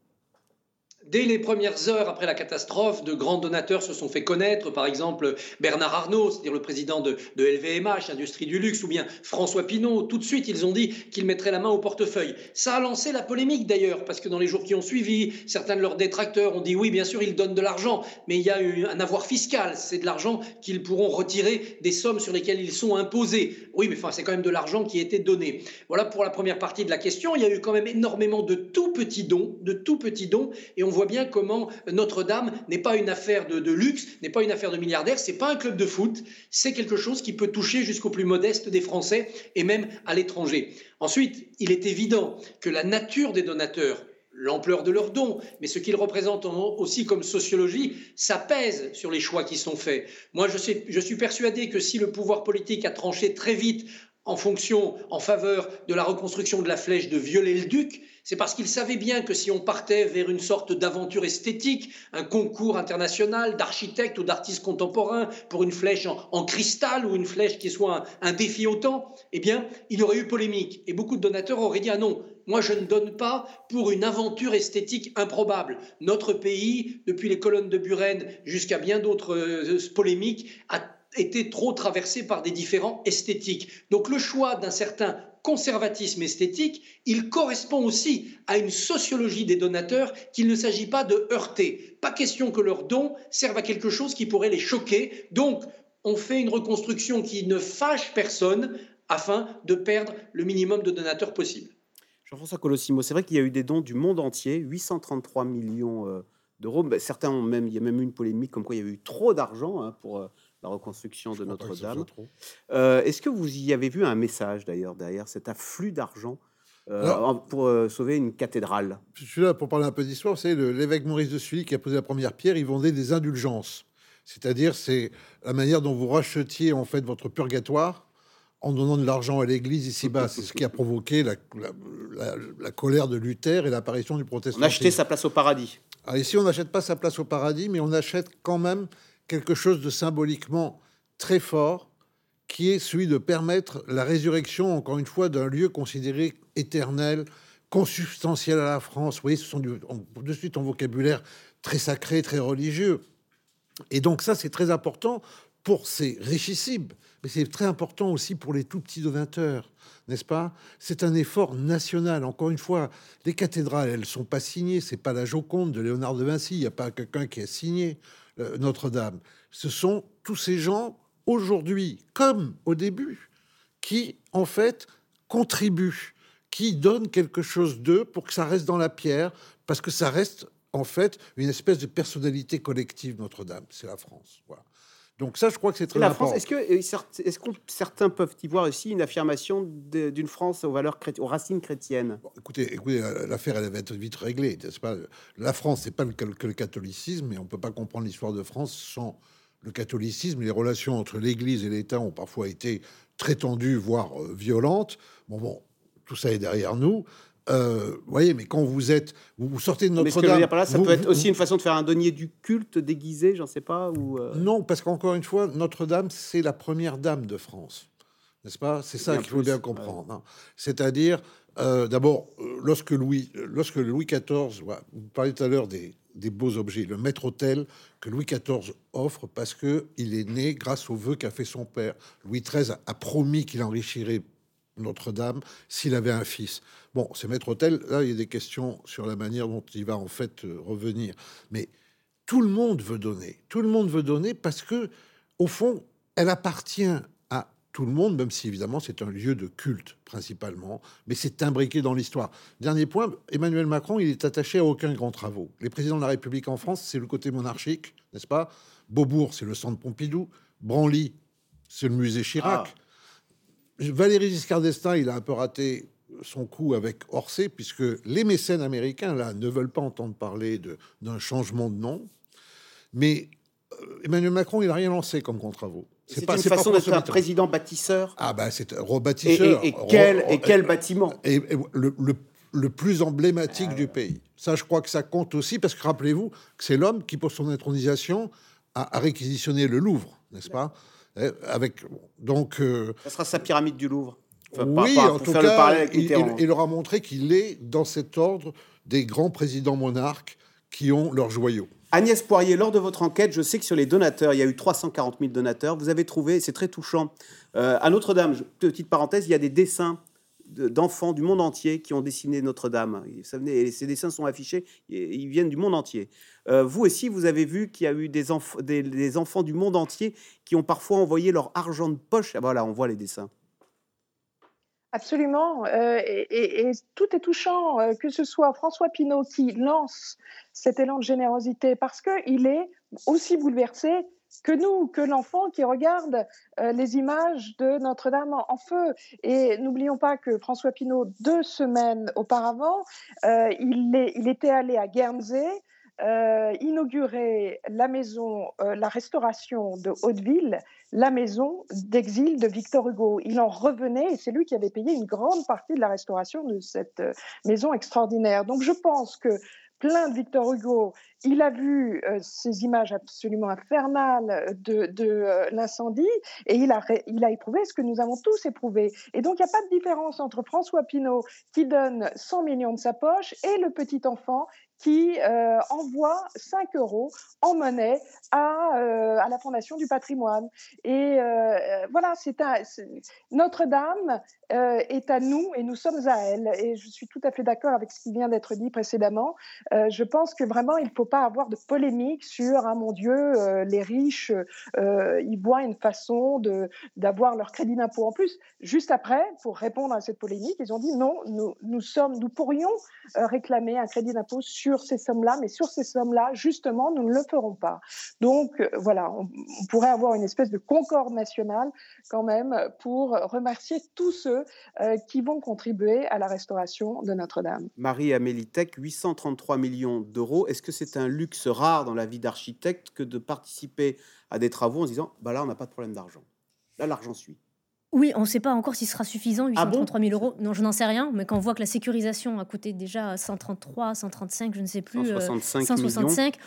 Dès les premières heures après la catastrophe, de grands donateurs se sont fait connaître, par exemple Bernard Arnault, c'est-à-dire le président de, LVMH, Industrie du Luxe, ou bien François Pinault. Tout de suite, ils ont dit qu'ils mettraient la main au portefeuille. Ça a lancé la polémique d'ailleurs, parce que dans les jours qui ont suivi, certains de leurs détracteurs ont dit oui, bien sûr, ils donnent de l'argent, mais il y a eu un avoir fiscal. C'est de l'argent qu'ils pourront retirer des sommes sur lesquelles ils sont imposés. Oui, mais enfin, c'est quand même de l'argent qui a été donné. Voilà pour la première partie de la question. Il y a eu quand même énormément de tout petits dons, de tout petits dons, et on voit bien comment Notre-Dame n'est pas une affaire de, luxe, n'est pas une affaire de milliardaires, c'est pas un club de foot, c'est quelque chose qui peut toucher jusqu'au plus modeste des Français et même à l'étranger. Ensuite, il est évident que la nature des donateurs, l'ampleur de leurs dons, mais ce qu'ils représentent aussi comme sociologie, ça pèse sur les choix qui sont faits. Moi, je, je suis persuadé que si le pouvoir politique a tranché très vite en fonction, en faveur de la reconstruction de la flèche de Viollet-le-Duc, c'est parce qu'il savait bien que si on partait vers une sorte d'aventure esthétique, un concours international d'architectes ou d'artistes contemporains pour une flèche en, cristal ou une flèche qui soit un, un défi au temps, eh bien, il y aurait eu polémique. Et beaucoup de donateurs auraient dit ah non, moi, je ne donne pas pour une aventure esthétique improbable. Notre pays, depuis les colonnes de Buren jusqu'à bien d'autres euh, polémiques, a été trop traversé par des différents esthétiques. Donc le choix d'un certain conservatisme esthétique, il correspond aussi à une sociologie des donateurs qu'il ne s'agit pas de heurter. Pas question que leurs dons servent à quelque chose qui pourrait les choquer. Donc on fait une reconstruction qui ne fâche personne afin de perdre le minimum de donateurs possible. Jean-François Colossimo, c'est vrai qu'il y a eu des dons du monde entier, 833 millions euh, d'euros. Ben, certains ont même, il y a même eu une polémique comme quoi il y avait eu trop d'argent hein, pour euh, la reconstruction de Notre-Dame. Euh, est-ce que vous y avez vu un message d'ailleurs derrière cet afflux d'argent euh, pour euh, sauver une cathédrale? Je suis là pour parler un peu d'histoire. C'est l'évêque Maurice de Sully qui a posé la première pierre. Il vendait des indulgences, c'est-à-dire c'est la manière dont vous rachetiez en fait votre purgatoire en donnant de l'argent à l'Église ici-bas. C'est ce qui a provoqué la, la, colère de Luther et l'apparition du protestantisme. On achetait sa place au paradis. Alors ah, ici, on n'achète pas sa place au paradis, mais on achète quand même quelque chose de symboliquement très fort, qui est celui de permettre la résurrection, encore une fois, d'un lieu considéré éternel, consubstantiel à la France. Vous voyez, ce sont de suite en vocabulaire très sacré, très religieux. Et donc ça, c'est très important pour ces richissimes, mais c'est très important aussi pour les tout petits donateurs, n'est-ce pas? C'est un effort national. Encore une fois, les cathédrales, elles sont pas signées. C'est pas la Joconde de Léonard de Vinci. Il n'y a pas quelqu'un qui a signé. Euh, Notre-Dame. Ce sont tous ces gens, aujourd'hui, comme au début, qui, en fait, contribuent, qui donnent quelque chose d'eux pour que ça reste dans la pierre, parce que ça reste, en fait, une espèce de personnalité collective, Notre-Dame. C'est la France. Voilà. Donc ça, je crois que c'est très important. Est-ce que, est-ce que certains peuvent y voir aussi une affirmation d'une France aux valeurs aux racines chrétiennes? Écoutez, écoutez l'affaire elle va être vite réglée, n'est-ce pas? La France, c'est pas que le, catholicisme, mais on peut pas comprendre l'histoire de France sans le catholicisme. Les relations entre l'Église et l'État ont parfois été très tendues, voire euh, violentes. Bon, bon, tout ça est derrière nous. Euh, vous voyez, mais quand vous êtes, vous, sortez de Notre-Dame, ça peut être aussi une façon de faire un denier du culte déguisé, j'en sais pas. Ou euh Non, parce qu'encore une fois, Notre-Dame, c'est la première dame de France, n'est-ce pas? C'est ça qu'il faut bien comprendre. Hein. C'est-à-dire, euh, d'abord, lorsque Louis, lorsque Louis XIV, vous parliez tout à l'heure des, des, beaux objets, le maître-autel que Louis XIV offre parce que il est né grâce au vœu qu'a fait son père. Louis XIII a promis qu'il enrichirait notre-Dame s'il avait un fils. Bon, c'est maître hôtel, là, il y a des questions sur la manière dont il va en fait euh, revenir. Mais tout le monde veut donner. Tout le monde veut donner parce que, au fond, elle appartient à tout le monde, même si évidemment c'est un lieu de culte principalement, mais c'est imbriqué dans l'histoire. Dernier point, Emmanuel Macron, il est attaché à aucun grand travaux. Les présidents de la République en France, c'est le côté monarchique, n'est-ce pas? Beaubourg, c'est le centre Pompidou. Branly, c'est le musée Chirac. Ah. Valéry Giscard d'Estaing, il a un peu raté son coup avec Orsay, puisque les mécènes américains, là, ne veulent pas entendre parler d'un changement de nom. Mais euh, Emmanuel Macron, il n'a rien lancé comme contre-travaux. C'est pas une façon d'être un président bâtisseur. Ah ben, c'est un rebâtisseur. Et, quel, et quel bâtiment? et, le, le, plus emblématique du pays. Ça, je crois que ça compte aussi, parce que rappelez-vous que c'est l'homme qui, pour son intronisation, a, a réquisitionné le Louvre, n'est-ce pas? Avec, donc, euh, ça sera sa pyramide du Louvre. oui, en tout cas, il, aura montré qu'il est dans cet ordre des grands présidents monarques qui ont leurs joyaux. Agnès Poirier, lors de votre enquête, je sais que sur les donateurs, il y a eu 340 000 donateurs. Vous avez trouvé, c'est très touchant, euh, à Notre-Dame, petite parenthèse, il y a des dessins d'enfants du monde entier qui ont dessiné Notre-Dame. Ces dessins sont affichés, ils viennent du monde entier. Euh, vous aussi, vous avez vu qu'il y a eu des, enfants du monde entier qui ont parfois envoyé leur argent de poche. Ah, voilà, on voit les dessins. Absolument. Euh, et, tout est touchant, euh, que ce soit François Pinault qui lance cet élan de générosité parce qu'il est aussi bouleversé que nous, que l'enfant qui regarde euh, les images de Notre-Dame en, feu. Et n'oublions pas que François Pinault, deux semaines auparavant, il, est, il, était allé à Guernsey euh, inaugurer la maison, euh, la restauration de Hauteville, la maison d'exil de Victor Hugo. Il en revenait et c'est lui qui avait payé une grande partie de la restauration de cette euh, maison extraordinaire. Donc je pense que plein de Victor Hugo. Il a vu ces images absolument infernales de, l'incendie et il a, éprouvé ce que nous avons tous éprouvé. Et donc, il n'y a pas de différence entre François Pinault qui donne 100 millions de sa poche et le petit enfant qui euh, envoie 5 euros en monnaie à, euh, la Fondation du patrimoine. Et euh, voilà, c'est Notre-Dame est à nous et nous sommes à elle. Et je suis tout à fait d'accord avec ce qui vient d'être dit précédemment. je pense que vraiment, il ne faut pas avoir de polémique sur, ah mon Dieu, les riches, ils voient une façon d'avoir leur crédit d'impôt. En plus, juste après, pour répondre à cette polémique, ils ont dit non, nous, nous, sommes, nous pourrions réclamer un crédit d'impôt sur ces sommes-là, mais sur ces sommes-là, justement, nous ne le ferons pas. Donc euh, voilà, on, pourrait avoir une espèce de concorde nationale quand même pour remercier tous ceux euh, qui vont contribuer à la restauration de Notre-Dame. Marie-Amélie Tech, 833 millions d'euros. Est-ce que c'est un luxe rare dans la vie d'architecte que de participer à des travaux en se disant, bah là, on n'a pas de problème d'argent. Là, l'argent suit. Oui, on ne sait pas encore s'il sera suffisant, 833 000 euros. Non, je n'en sais rien, mais quand on voit que la sécurisation a coûté déjà 133, 135, je ne sais plus, 165, 165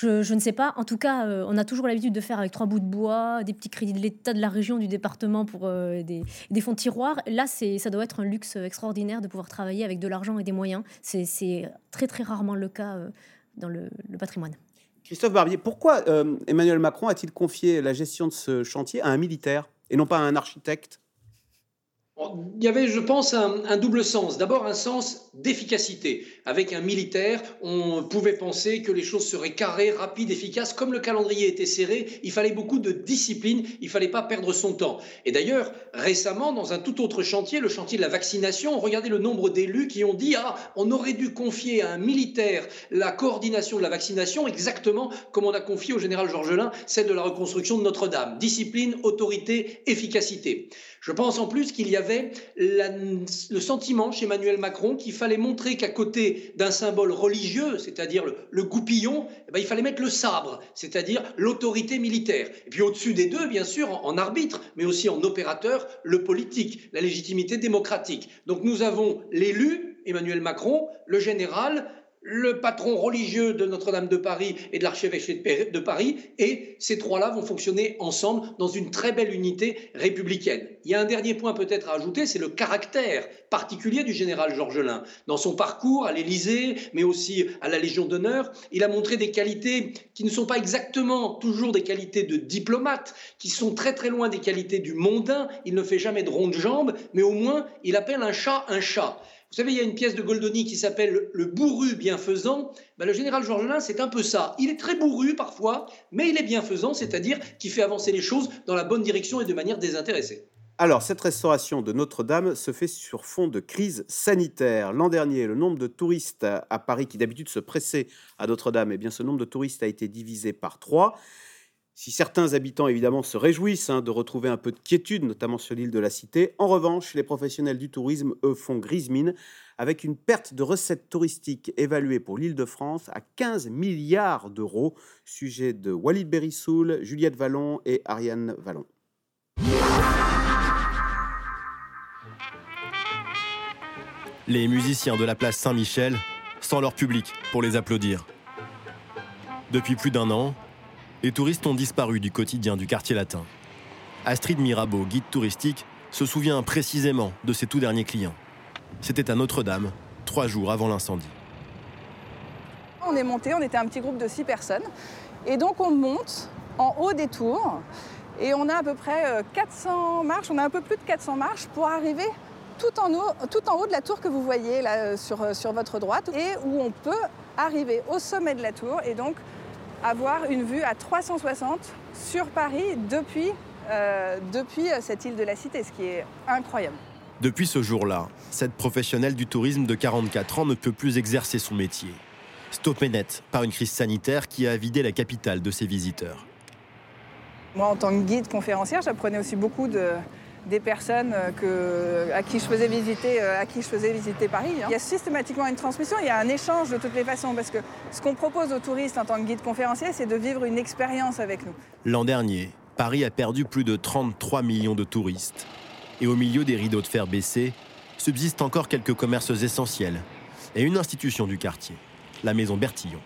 je, ne sais pas. En tout cas, euh, on a toujours l'habitude de faire avec trois bouts de bois, des petits crédits de l'État, de la région, du département pour euh, des, fonds de tiroir. Là, ça doit être un luxe extraordinaire de pouvoir travailler avec de l'argent et des moyens. C'est très, très rarement le cas euh, dans le, le patrimoine. Christophe Barbier, pourquoi Emmanuel Macron a-t-il confié la gestion de ce chantier à un militaire? Et non pas un architecte il y avait, je pense, un, double sens. D'abord, un sens d'efficacité. Avec un militaire, on pouvait penser que les choses seraient carrées, rapides, efficaces. Comme le calendrier était serré, il fallait beaucoup de discipline, il fallait pas perdre son temps. Et d'ailleurs, récemment, dans un tout autre chantier, le chantier de la vaccination, regardez le nombre d'élus qui ont dit Ah, on aurait dû confier à un militaire la coordination de la vaccination, exactement comme on a confié au général Georges Lain celle de la reconstruction de Notre-Dame. Discipline, autorité, efficacité. Je pense en plus qu'il y avait le sentiment chez Emmanuel Macron qu'il fallait montrer qu'à côté d'un symbole religieux, c'est-à-dire le, goupillon, eh ben, il fallait mettre le sabre, c'est-à-dire l'autorité militaire. Et puis au-dessus des deux, bien sûr, en, en arbitre, mais aussi en opérateur, le politique, la légitimité démocratique. Donc nous avons l'élu, Emmanuel Macron, le général, le patron religieux de Notre-Dame de Paris et de l'archevêché de Paris, et ces trois-là vont fonctionner ensemble dans une très belle unité républicaine. Il y a un dernier point peut-être à ajouter, c'est le caractère particulier du général Georges Lain. Dans son parcours à l'Élysée, mais aussi à la Légion d'honneur, il a montré des qualités qui ne sont pas exactement toujours des qualités de diplomate, qui sont très très loin des qualités du mondain. Il ne fait jamais de ronde jambe, mais au moins il appelle un chat un chat. Vous savez, il y a une pièce de Goldoni qui s'appelle Le bourru bienfaisant. Ben, le général Georges Lain, c'est un peu ça. Il est très bourru parfois, mais il est bienfaisant, c'est-à-dire qu'il fait avancer les choses dans la bonne direction et de manière désintéressée. Alors, cette restauration de Notre-Dame se fait sur fond de crise sanitaire. L'an dernier, le nombre de touristes à Paris qui d'habitude se pressaient à Notre-Dame, eh bien, ce nombre de touristes a été divisé par trois. Si certains habitants, évidemment, se réjouissent hein, de retrouver un peu de quiétude, notamment sur l'île de la Cité, en revanche, les professionnels du tourisme, eux, font grise mine, avec une perte de recettes touristiques évaluée pour l'île de France à 15 milliards d'euros. Sujet de Walid Berissoul, Juliette Vallon et Ariane Vallon. Les musiciens de la place Saint-Michel, sans leur public pour les applaudir. Depuis plus d'un an, les touristes ont disparu du quotidien du quartier latin. Astrid Mirabeau, guide touristique, se souvient précisément de ses tout derniers clients. C'était à Notre-Dame, trois jours avant l'incendie. On est monté, on était un petit groupe de six personnes. Et donc on monte en haut des tours. Et on a à peu près 400 euh, marches, on a un peu plus de 400 marches pour arriver tout en haut, de la tour que vous voyez euh, sur, euh, sur votre droite et où on peut arriver au sommet de la tour et donc avoir une vue à 360 sur Paris depuis, euh, depuis euh, cette île de la Cité, ce qui est incroyable. Depuis ce jour-là, cette professionnelle du tourisme de 44 ans ne peut plus exercer son métier. Stoppé net par une crise sanitaire qui a vidé la capitale de ses visiteurs. Moi, en tant que guide conférencière, j'apprenais aussi beaucoup de, des personnes que, à, qui je faisais visiter, euh, à qui je faisais visiter Paris. hein. Il y a systématiquement une transmission, il y a un échange de toutes les façons, parce que ce qu'on propose aux touristes en tant que guide conférencier, c'est de vivre une expérience avec nous. L'an dernier, Paris a perdu plus de 33 millions de touristes. Et au milieu des rideaux de fer baissés, subsistent encore quelques commerces essentiels et une institution du quartier, la maison Bertillon.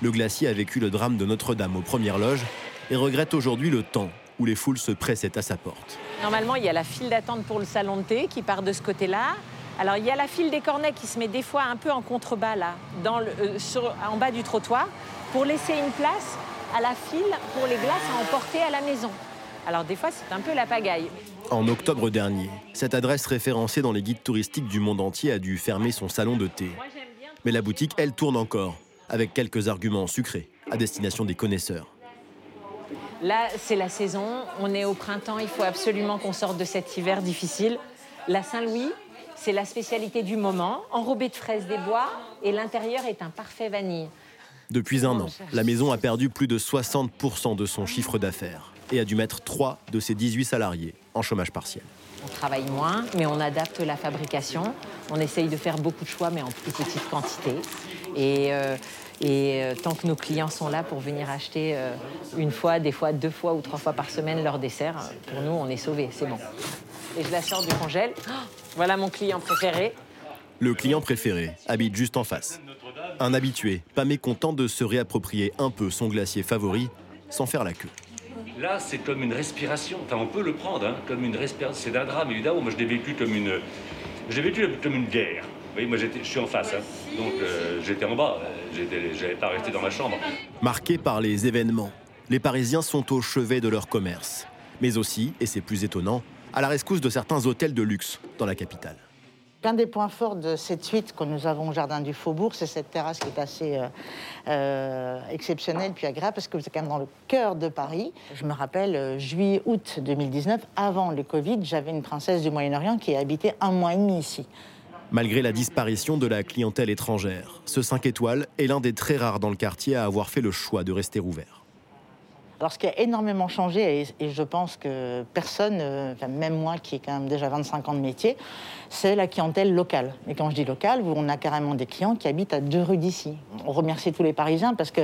Le glacier a vécu le drame de Notre-Dame aux premières loges et regrette aujourd'hui le temps où les foules se pressaient à sa porte. Normalement, il y a la file d'attente pour le salon de thé qui part de ce côté-là. Alors, il y a la file des cornets qui se met des fois un peu en contrebas, là, euh, en bas du trottoir, pour laisser une place à la file pour les glaces à emporter à la maison. Alors, des fois, c'est un peu la pagaille. En octobre dernier, cette adresse référencée dans les guides touristiques du monde entier a dû fermer son salon de thé. Mais la boutique, elle, tourne encore, avec quelques arguments sucrés à destination des connaisseurs. Là, c'est la saison, on est au printemps, il faut absolument qu'on sorte de cet hiver difficile. La Saint-Louis, c'est la spécialité du moment, enrobée de fraises des bois, et l'intérieur est un parfait vanille. Depuis un an, la maison a perdu plus de 60% de son chiffre d'affaires et a dû mettre 3 de ses 18 salariés en chômage partiel. On travaille moins, mais on adapte la fabrication. On essaye de faire beaucoup de choix, mais en plus petite quantité. Et, euh, et euh, tant que nos clients sont là pour venir acheter euh, une fois, des fois deux fois ou trois fois par semaine leur dessert, euh, pour nous, on est sauvés, c'est bon. Et je la sors du congèle. Oh, voilà mon client préféré. Le client préféré habite juste en face. Un habitué, pas mécontent de se réapproprier un peu son glacier favori sans faire la queue. Là, c'est comme une respiration. Enfin, on peut le prendre hein, comme une respiration. C'est d'un drame, évidemment. Moi, je l'ai vécu comme une. J'ai vécu comme une guerre. Voyez, moi, j'étais- je suis en face. hein. Donc, euh, j'étais en bas. Je n'allais pas rester dans ma chambre. Marqués par les événements, les Parisiens sont au chevet de leur commerce, mais aussi, et c'est plus étonnant, à la rescousse de certains hôtels de luxe dans la capitale. L'un des points forts de cette suite que nous avons au Jardin du Faubourg, c'est cette terrasse qui est assez euh, euh, exceptionnelle puis agréable parce que vous êtes quand même dans le cœur de Paris. Je me rappelle, euh, juillet-août 2019, avant le Covid, j'avais une princesse du Moyen-Orient qui habitait un mois et demi ici. Malgré la disparition de la clientèle étrangère, ce 5 étoiles est l'un des très rares dans le quartier à avoir fait le choix de rester ouvert. Alors, ce qui a énormément changé, et, je pense que personne, euh, enfin, même moi qui ai quand même déjà 25 ans de métier, c'est la clientèle locale. Et quand je dis locale, on a carrément des clients qui habitent à deux rues d'ici. On remercie tous les Parisiens parce que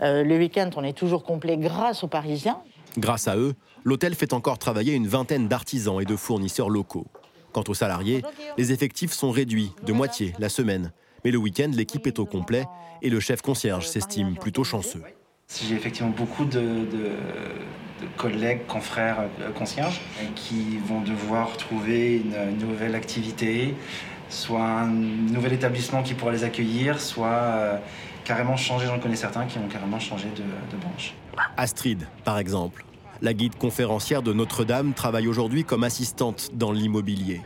euh, le week-end, on est toujours complet grâce aux Parisiens. Grâce à eux, l'hôtel fait encore travailler une vingtaine d'artisans et de fournisseurs locaux. Quant aux salariés, les effectifs sont réduits de moitié la semaine. Mais le week-end, l'équipe est au complet et le chef concierge s'estime plutôt chanceux. J'ai effectivement beaucoup de, de- de collègues, confrères, euh, concierges qui vont devoir trouver une, une nouvelle activité, soit un nouvel établissement qui pourra les accueillir, soit euh, carrément changer. J'en connais certains qui ont carrément changé de, de branche. Astrid, par exemple. La guide conférencière de Notre-Dame travaille aujourd'hui comme assistante dans l'immobilier.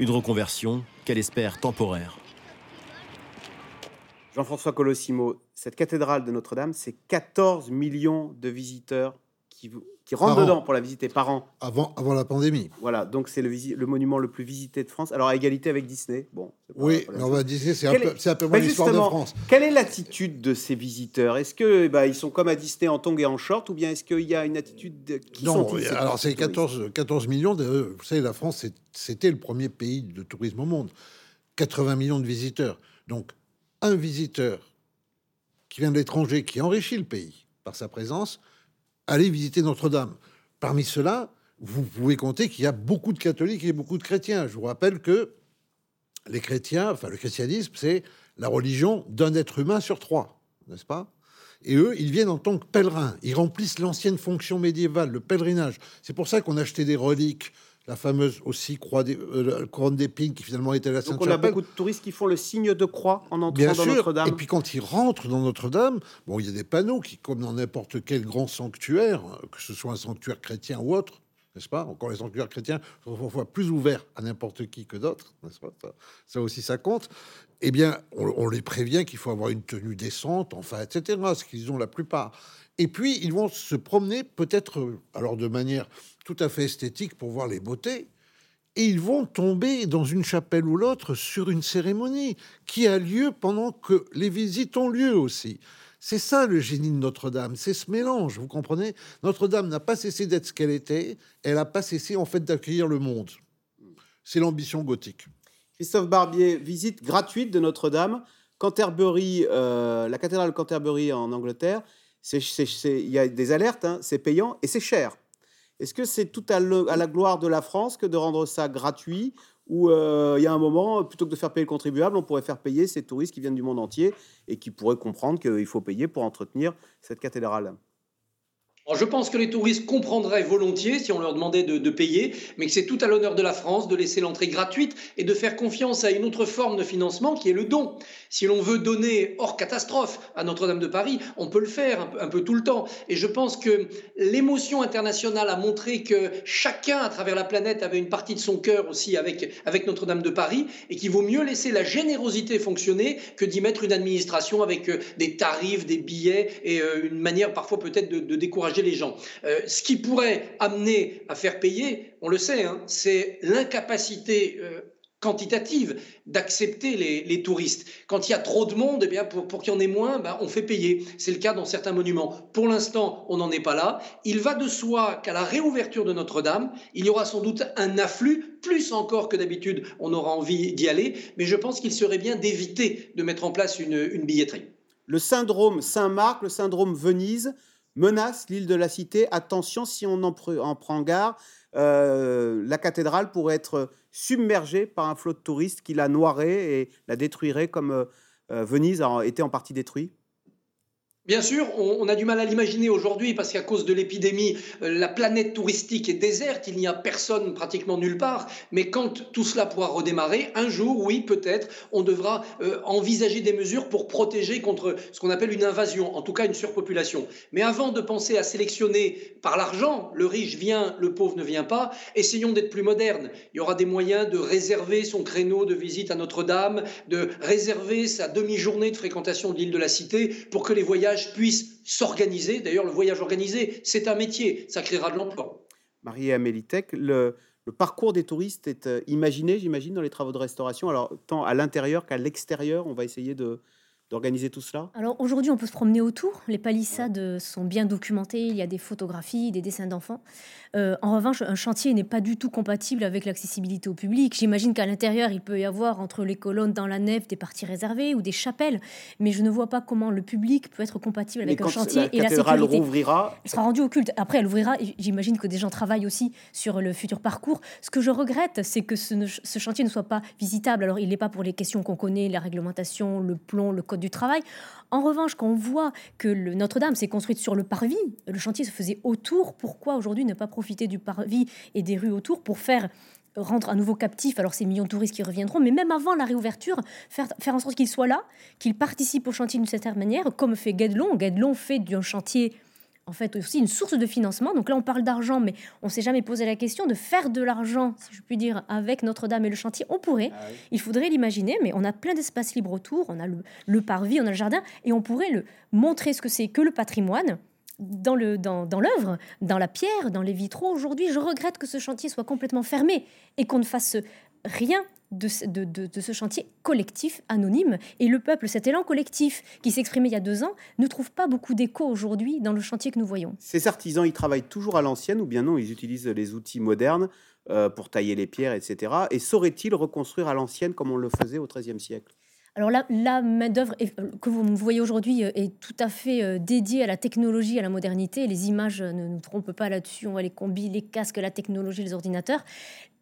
Une reconversion qu'elle espère temporaire. Jean-François Colossimo, cette cathédrale de Notre-Dame, c'est 14 millions de visiteurs qui, qui rentrent Par an. dedans pour la visiter par an. Avant, avant la pandémie. Voilà, donc c'est le, le monument le plus visité de France. Alors à égalité avec Disney. Bon. Oui, mais on va dire c'est un, est- un peu Bah, moins l'histoire de France. Quelle est l'attitude de ces visiteurs? Est-ce que bah, ils sont comme à Disney en tongs et en short, ou bien est-ce qu'il y a une attitude de... qui Non, alors c'est touristes? 14, 14 millions. De, vous savez, la France, c'était le premier pays de tourisme au monde. 80 millions de visiteurs. Donc, un visiteur qui vient de l'étranger, qui enrichit le pays par sa présence, allez visiter Notre-Dame. Parmi ceux-là, vous pouvez compter qu'il y a beaucoup de catholiques et beaucoup de chrétiens. Je vous rappelle que les chrétiens, enfin le christianisme, c'est la religion d'un être humain sur trois, n'est-ce pas? Et eux, ils viennent en tant que pèlerins. Ils remplissent l'ancienne fonction médiévale, le pèlerinage. C'est pour ça qu'on achetait des reliques, la fameuse aussi croix des, euh, couronne d'épines qui finalement était la Donc on a beaucoup de touristes qui font le signe de croix en entrant Bien dans sûr. Notre-Dame. Et puis quand ils rentrent dans Notre-Dame, bon, il y a des panneaux qui, comme dans n'importe quel grand sanctuaire, euh, que ce soit un sanctuaire chrétien ou autre, n'est-ce pas Encore les sanctuaires chrétiens sont parfois plus ouverts à n'importe qui que d'autres, n'est-ce pas ça, ça aussi, ça compte. Eh bien, on, on les prévient qu'il faut avoir une tenue décente, enfin, etc. Ce qu'ils ont la plupart. Et puis, ils vont se promener peut-être, euh, alors de manière tout à fait esthétique pour voir les beautés. et ils vont tomber dans une chapelle ou l'autre sur une cérémonie qui a lieu pendant que les visites ont lieu aussi. C'est ça le génie de Notre-Dame, c'est ce mélange, vous comprenez? Notre-Dame n'a pas cessé d'être ce qu'elle était, elle n'a pas cessé en fait d'accueillir le monde. C'est l'ambition gothique. Christophe Barbier, visite gratuite de Notre-Dame, Canterbury, euh, la cathédrale Canterbury en Angleterre. Il y a des alertes, hein, c'est payant et c'est cher. Est-ce que c'est tout à, la gloire de la France que de rendre ça gratuit Ou euh, il y a un moment, plutôt que de faire payer le contribuable, on pourrait faire payer ces touristes qui viennent du monde entier et qui pourraient comprendre qu'il faut payer pour entretenir cette cathédrale? Je pense que les touristes comprendraient volontiers si on leur demandait de, payer, mais que c'est tout à l'honneur de la France de laisser l'entrée gratuite et de faire confiance à une autre forme de financement qui est le don. Si l'on veut donner hors catastrophe à Notre-Dame de Paris, on peut le faire un peu, tout le temps. Et je pense que l'émotion internationale a montré que chacun à travers la planète avait une partie de son cœur aussi avec, Notre-Dame de Paris et qu'il vaut mieux laisser la générosité fonctionner que d'y mettre une administration avec euh, des tarifs, des billets et euh, une manière parfois peut-être de décourager les gens. Euh, ce qui pourrait amener à faire payer, on le sait, hein, c'est l'incapacité euh, quantitative d'accepter les, touristes. Quand il y a trop de monde, eh bien pour, qu'il y en ait moins, ben, on fait payer. C'est le cas dans certains monuments. Pour l'instant, on n'en est pas là. Il va de soi qu'à la réouverture de Notre-Dame, il y aura sans doute un afflux, plus encore que d'habitude, on aura envie d'y aller, mais je pense qu'il serait bien d'éviter de mettre en place une billetterie. Le syndrome Saint-Marc, le syndrome Venise, menace l'île de la Cité. Attention, si on en, prend garde, euh, la cathédrale pourrait être submergée par un flot de touristes qui la noierait et la détruirait comme euh, euh, Venise a été en partie détruite. Bien sûr, on, a du mal à l'imaginer aujourd'hui parce qu'à cause de l'épidémie, euh, la planète touristique est déserte, il n'y a personne pratiquement nulle part. Mais quand tout cela pourra redémarrer, un jour, oui, peut-être, on devra euh, envisager des mesures pour protéger contre ce qu'on appelle une invasion, en tout cas une surpopulation. Mais avant de penser à sélectionner par l'argent, le riche vient, le pauvre ne vient pas, essayons d'être plus modernes. Il y aura des moyens de réserver son créneau de visite à Notre-Dame, de réserver sa demi-journée de fréquentation de l'île de la Cité pour que les voyages puisse s'organiser. D'ailleurs, le voyage organisé, c'est un métier, ça créera de l'emploi. Marie-Amélie le, le, parcours des touristes est euh, imaginé, j'imagine, dans les travaux de restauration. Alors, tant à l'intérieur qu'à l'extérieur, on va essayer de, d'organiser tout cela? Alors aujourd'hui, on peut se promener autour. Les palissades sont bien documentées. Il y a des photographies, des dessins d'enfants. Euh, en revanche, un chantier n'est pas du tout compatible avec l'accessibilité au public. J'imagine qu'à l'intérieur, il peut y avoir entre les colonnes dans la nef des parties réservées ou des chapelles, mais je ne vois pas comment le public peut être compatible avec un chantier et la sécurité. Rouvrira... Elle sera rendue au culte. Après, elle ouvrira. J'imagine que des gens travaillent aussi sur le futur parcours. Ce que je regrette, c'est que ce, ce chantier ne soit pas visitable. Alors, il n'est pas pour les questions qu'on connaît, la réglementation, le plomb, le code du travail. En revanche, quand on voit que Notre-Dame s'est construite sur le parvis, le chantier se faisait autour, pourquoi aujourd'hui ne pas profiter du parvis et des rues autour pour faire rendre à nouveau captif alors ces millions de touristes qui reviendront, mais même avant la réouverture, faire, faire en sorte qu'ils soient là, qu'ils participent au chantier d'une certaine manière, comme fait Guédelon. Guédelon fait d'un chantier en fait aussi une source de financement. Donc là, on parle d'argent, mais on s'est jamais posé la question de faire de l'argent, si je puis dire, avec Notre-Dame et le chantier. On pourrait, ah il faudrait l'imaginer, mais on a plein d'espaces libres autour, on a le, parvis, on a le jardin, et on pourrait le montrer ce que c'est que le patrimoine dans le dans, dans l'œuvre, dans la pierre, dans les vitraux. Aujourd'hui, je regrette que ce chantier soit complètement fermé et qu'on ne fasse rien de, ce chantier collectif, anonyme. Et le peuple, cet élan collectif qui s'exprimait il y a deux ans, ne trouve pas beaucoup d'écho aujourd'hui dans le chantier que nous voyons. Ces artisans, ils travaillent toujours à l'ancienne ou bien non, ils utilisent les outils modernes euh, pour tailler les pierres, etc. Et sauraient-ils reconstruire à l'ancienne comme on le faisait au XIIIe siècle? Alors là, la main-d'œuvre que vous voyez aujourd'hui euh, est tout à fait euh, dédiée à la technologie, à la modernité. Les images ne nous trompent pas là-dessus. On voit les combis, les casques, la technologie, les ordinateurs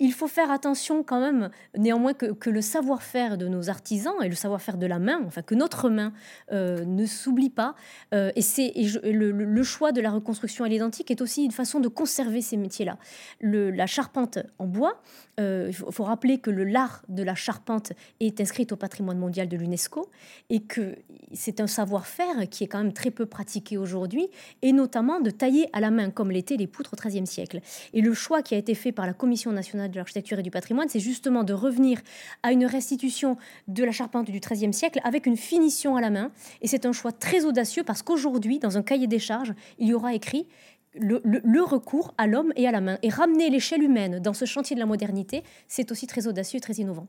il faut faire attention quand même, néanmoins, que, le savoir-faire de nos artisans et le savoir-faire de la main, enfin que notre main euh, ne s'oublie pas. Euh, et c'est le, choix de la reconstruction à l'identique est aussi une façon de conserver ces métiers-là. La charpente en bois, euh, il faut, rappeler que l'art de la charpente est inscrit au patrimoine mondial de l'UNESCO et que c'est un savoir-faire qui est quand même très peu pratiqué aujourd'hui, et notamment de tailler à la main comme l'étaient les poutres au XIIIe siècle. Et le choix qui a été fait par la Commission nationale de l'architecture et du patrimoine, c'est justement de revenir à une restitution de la charpente du XIIIe siècle avec une finition à la main. Et c'est un choix très audacieux parce qu'aujourd'hui, dans un cahier des charges, il y aura écrit le, recours à l'homme et à la main. Et ramener l'échelle humaine dans ce chantier de la modernité, c'est aussi très audacieux et très innovant.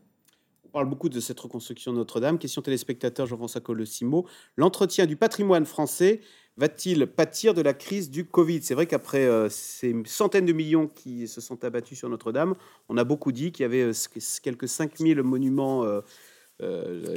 Parle beaucoup de cette reconstruction de Notre-Dame. Question téléspectateur Jean-François Colossimo. L'entretien du patrimoine français va-t-il pâtir de la crise du Covid? C'est vrai qu'après euh, ces centaines de millions qui se sont abattus sur Notre-Dame, on a beaucoup dit qu'il y avait euh, quelques 5000 monuments, euh,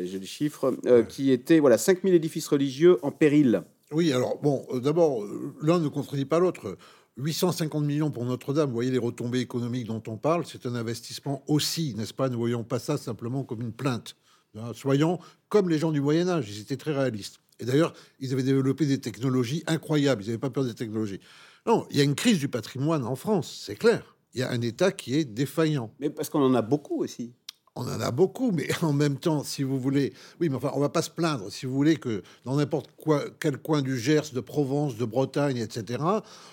j'ai les chiffres, qui étaient, voilà, 5000 édifices religieux en péril. Oui, alors bon, d'abord, l'un ne contredit pas l'autre. 850 millions pour Notre-Dame, vous voyez les retombées économiques dont on parle, c'est un investissement aussi, n'est-ce pas? Ne voyons pas ça simplement comme une plainte. Hein, soyons comme les gens du Moyen Âge, ils étaient très réalistes. Et d'ailleurs, ils avaient développé des technologies incroyables, ils n'avaient pas peur des technologies. Non, il y a une crise du patrimoine en France, c'est clair. Il y a un État qui est défaillant. Mais parce qu'on en a beaucoup aussi on en a beaucoup, mais en même temps, si vous voulez, oui, mais enfin, on va pas se plaindre. Si vous voulez que dans n'importe quel coin du Gers, de Provence, de Bretagne, etc.,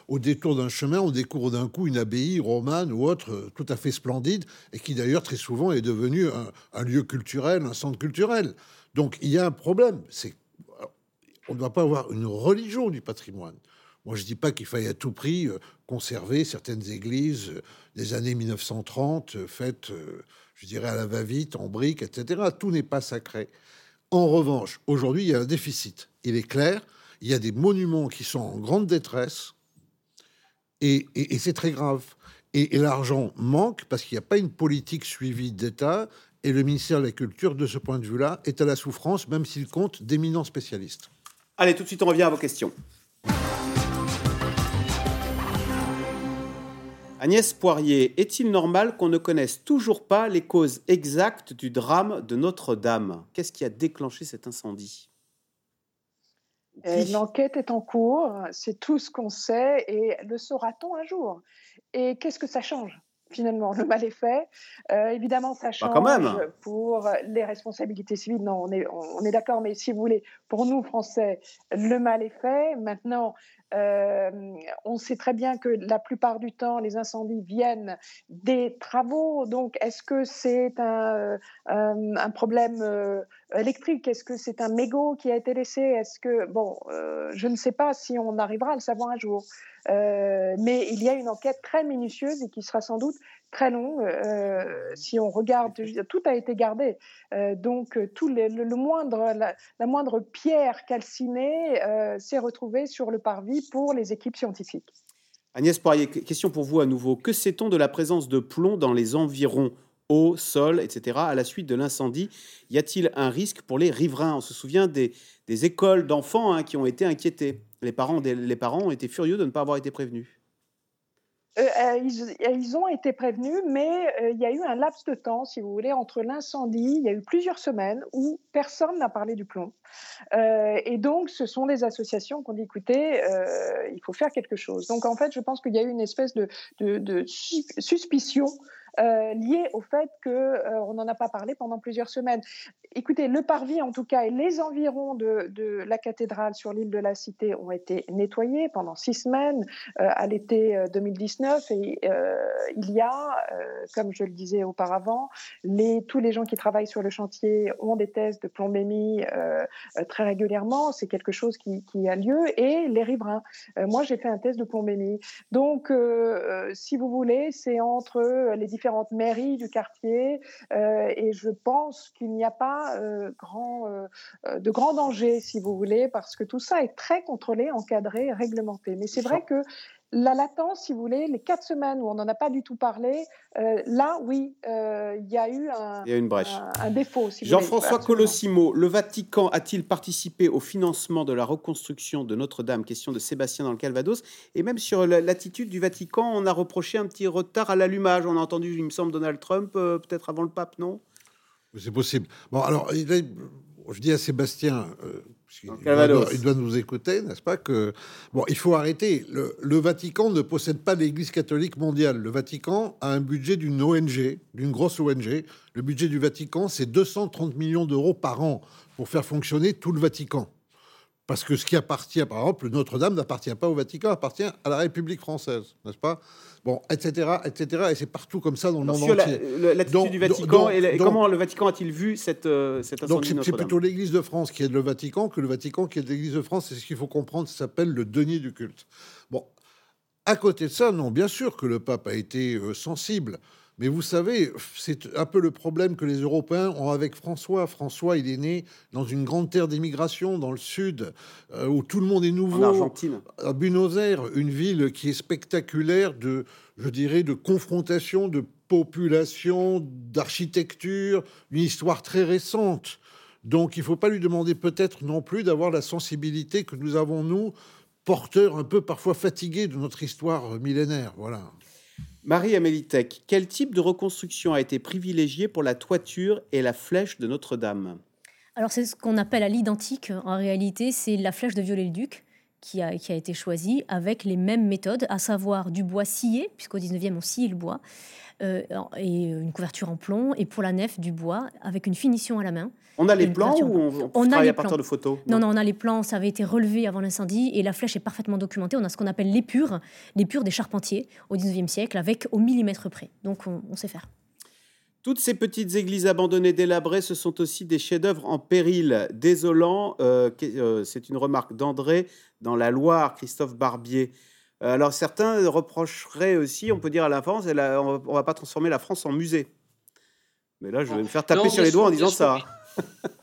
au détour d'un chemin, on découvre d'un coup une abbaye romane ou autre euh, tout à fait splendide et qui d'ailleurs très souvent est devenue un, lieu culturel, un centre culturel. Donc il y a un problème. C'est on ne doit pas avoir une religion du patrimoine. Moi, je dis pas qu'il faille à tout prix euh, conserver certaines églises euh, des années 1930 faites je dirais, à la va-vite, en briques, etc. Tout n'est pas sacré. En revanche, aujourd'hui, il y a un déficit. Il est clair, il y a des monuments qui sont en grande détresse, et, c'est très grave. Et, l'argent manque parce qu'il n'y a pas une politique suivie d'État, et le ministère de la Culture, de ce point de vue-là, est à la souffrance, même s'il compte d'éminents spécialistes. Allez, tout de suite, on revient à vos questions. Agnès Poirier, est-il normal qu'on ne connaisse toujours pas les causes exactes du drame de Notre-Dame? Qu'est-ce qui a déclenché cet incendie? Euh, L'enquête est en cours, c'est tout ce qu'on sait et le saura-t-on un jour? Et qu'est-ce que ça change finalement, le mal est fait. Euh, évidemment, ça bah, change pour les responsabilités civiles. Non, on est, on est d'accord, mais si vous voulez, pour nous, Français, le mal est fait. Maintenant, euh, on sait très bien que la plupart du temps, les incendies viennent des travaux. Donc, est-ce que c'est un, euh, problème euh, électrique? Est-ce que c'est un mégot qui a été laissé? Est-ce que bon, je ne sais pas si on arrivera à le savoir un jour. mais il y a une enquête très minutieuse et qui sera sans doute très long. Euh, si on regarde, tout a été gardé. Euh, donc, tout le, moindre, la, moindre pierre calcinée euh, s'est retrouvée sur le parvis pour les équipes scientifiques. Agnès Poirier, question pour vous à nouveau. Que sait-on de la présence de plomb dans les environs eau, sol, etc. à la suite de l'incendie? Y a-t-il un risque pour les riverains? On se souvient des, écoles d'enfants hein, qui ont été inquiétés. Les parents, les parents ont été furieux de ne pas avoir été prévenus. Euh, euh, ils, ont été prévenus, mais euh, il y a eu un laps de temps, si vous voulez, entre l'incendie, il y a eu plusieurs semaines où personne n'a parlé du plomb. et donc, ce sont les associations qui ont dit, écoutez, il faut faire quelque chose. Donc, en fait, je pense qu'il y a eu une espèce de, de suspicion euh, lié au fait qu'on euh, n'en a pas parlé pendant plusieurs semaines. Écoutez, le parvis en tout cas et les environs de, la cathédrale sur l'île de la Cité ont été nettoyés pendant six semaines euh, à l'été 2019 et il y a, comme je le disais auparavant, tous les gens qui travaillent sur le chantier ont des tests de plombémie très régulièrement. C'est quelque chose qui, qui, a lieu et les riverains. moi, j'ai fait un test de plombémie. Donc, si vous voulez, c'est entre les différents différentes mairies du quartier euh, et je pense qu'il n'y a pas euh, grand, euh, de grand danger, si vous voulez, parce que tout ça est très contrôlé, encadré, réglementé. Mais c'est vrai que la latence, si vous voulez, les quatre semaines où on n'en a pas du tout parlé, euh, là, oui, euh, il y a eu un, une brèche. un, défaut. Jean-François Colossimo, le Vatican a-t-il participé au financement de la reconstruction de Notre-Dame? Question de Sébastien dans le Calvados. Et même sur l'attitude du Vatican, on a reproché un petit retard à l'allumage. On a entendu, il me semble, Donald Trump, euh, peut-être avant le pape, non? C'est possible. Bon, alors, je dis à Sébastien, il doit, nous écouter, n'est-ce pas que bon, il faut arrêter. Le, Vatican ne possède pas l'Église catholique mondiale. Le Vatican a un budget d'une ONG, d'une grosse ONG. Le budget du Vatican, c'est 230 millions d'euros par an pour faire fonctionner tout le Vatican. Parce que ce qui appartient, par exemple, Notre-Dame n'appartient pas au Vatican, appartient à la République française, n'est-ce pas? Bon, etc., etc. Et c'est partout comme ça dans le monde entier. L'attitude du Vatican, et comment le Vatican a-t-il vu cette, euh, cette Donc c'est plutôt l'Église de France qui est le Vatican que le Vatican qui est l'Église de France. C'est ce qu'il faut comprendre, ça s'appelle le denier du culte. Bon, À côté de ça, non, bien sûr que le pape a été euh, sensible. Mais vous savez, c'est un peu le problème que les Européens ont avec François. François, il est né dans une grande terre d'immigration, dans le sud, euh, où tout le monde est nouveau. En Argentine. À Buenos Aires, une ville qui est spectaculaire de, je dirais, de confrontation, de population, d'architecture, une histoire très récente. Donc il ne faut pas lui demander peut-être non plus d'avoir la sensibilité que nous avons, nous, porteurs un peu parfois fatigués de notre histoire millénaire. Voilà. Marie-Amélie Tech, quel type de reconstruction a été privilégié pour la toiture et la flèche de Notre-Dame? Alors c'est ce qu'on appelle à l'identique. En réalité, c'est la flèche de Viollet-le-Duc qui a, qui a été choisie avec les mêmes méthodes, à savoir du bois scié, puisqu'au 19e on scie le bois, euh, et une couverture en plomb, et pour la nef du bois avec une finition à la main. On a les plans ou on, on On a travaille les à partir plans. de photos Non, non, on a les plans, ça avait été relevé avant l'incendie et la flèche est parfaitement documentée. On a ce qu'on appelle l'épure, l'épure des charpentiers au 19e siècle avec au millimètre près. Donc on, on sait faire. Toutes ces petites églises abandonnées, délabrées, ce sont aussi des chefs-d'œuvre en péril, désolants. Euh, que- euh, c'est une remarque d'André dans la Loire, Christophe Barbier. Euh, alors certains reprocheraient aussi, on peut dire à la France, elle a- on ne va pas transformer la France en musée. Mais là, je vais me faire taper Non, sur les doigts en disant ça.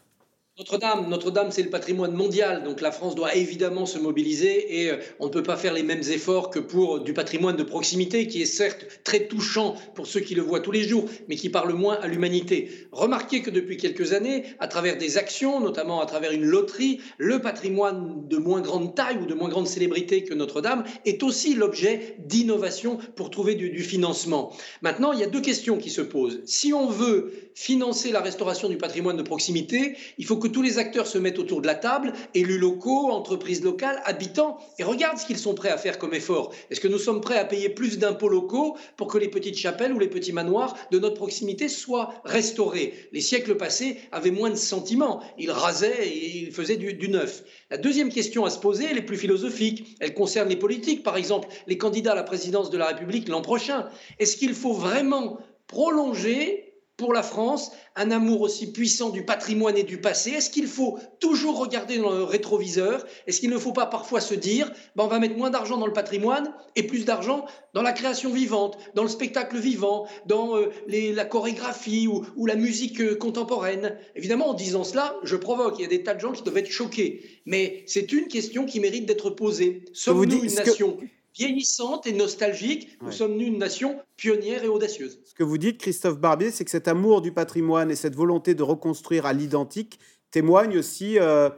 Notre-Dame, Notre-Dame, c'est le patrimoine mondial, donc la France doit évidemment se mobiliser et euh, on ne peut pas faire les mêmes efforts que pour du patrimoine de proximité, qui est certes très touchant pour ceux qui le voient tous les jours, mais qui parle moins à l'humanité. Remarquez que depuis quelques années, à travers des actions, notamment à travers une loterie, le patrimoine de moins grande taille ou de moins grande célébrité que Notre-Dame est aussi l'objet d'innovation pour trouver du, du financement. Maintenant, il y a deux questions qui se posent. Si on veut financer la restauration du patrimoine de proximité, il faut que tous les acteurs se mettent autour de la table, élus locaux, entreprises locales, habitants, et regardent ce qu'ils sont prêts à faire comme effort. Est-ce que nous sommes prêts à payer plus d'impôts locaux pour que les petites chapelles ou les petits manoirs de notre proximité soient restaurés Les siècles passés avaient moins de sentiments. Ils rasaient et ils faisaient du, du neuf. La deuxième question à se poser, elle est plus philosophique. Elle concerne les politiques, par exemple, les candidats à la présidence de la République l'an prochain. Est-ce qu'il faut vraiment prolonger pour la France un amour aussi puissant du patrimoine et du passé Est-ce qu'il faut toujours regarder dans le rétroviseur? Est-ce qu'il ne faut pas parfois se dire ben, on va mettre moins d'argent dans le patrimoine et plus d'argent dans la création vivante, dans le spectacle vivant, dans euh, les- la chorégraphie ou, ou la musique euh, contemporaine? Évidemment, en disant cela, je provoque. Il y a des tas de gens qui doivent être choqués. Mais c'est une question qui mérite d'être posée. Sommes-nous une que- nation vieillissante et nostalgique Ou Ouais. sommes-nous une nation pionnière et audacieuse Ce que vous dites, Christophe Barbier, c'est que cet amour du patrimoine et cette volonté de reconstruire à l'identique témoignent aussi euh,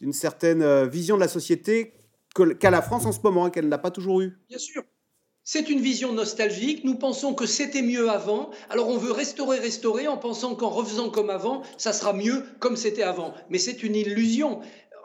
d'une certaine euh, vision de la société qu'a la France en ce moment et qu'elle n'a pas toujours eue. Bien sûr. C'est une vision nostalgique. Nous pensons que c'était mieux avant. Alors on veut restaurer, restaurer en pensant qu'en refaisant comme avant, ça sera mieux comme c'était avant. Mais c'est une illusion.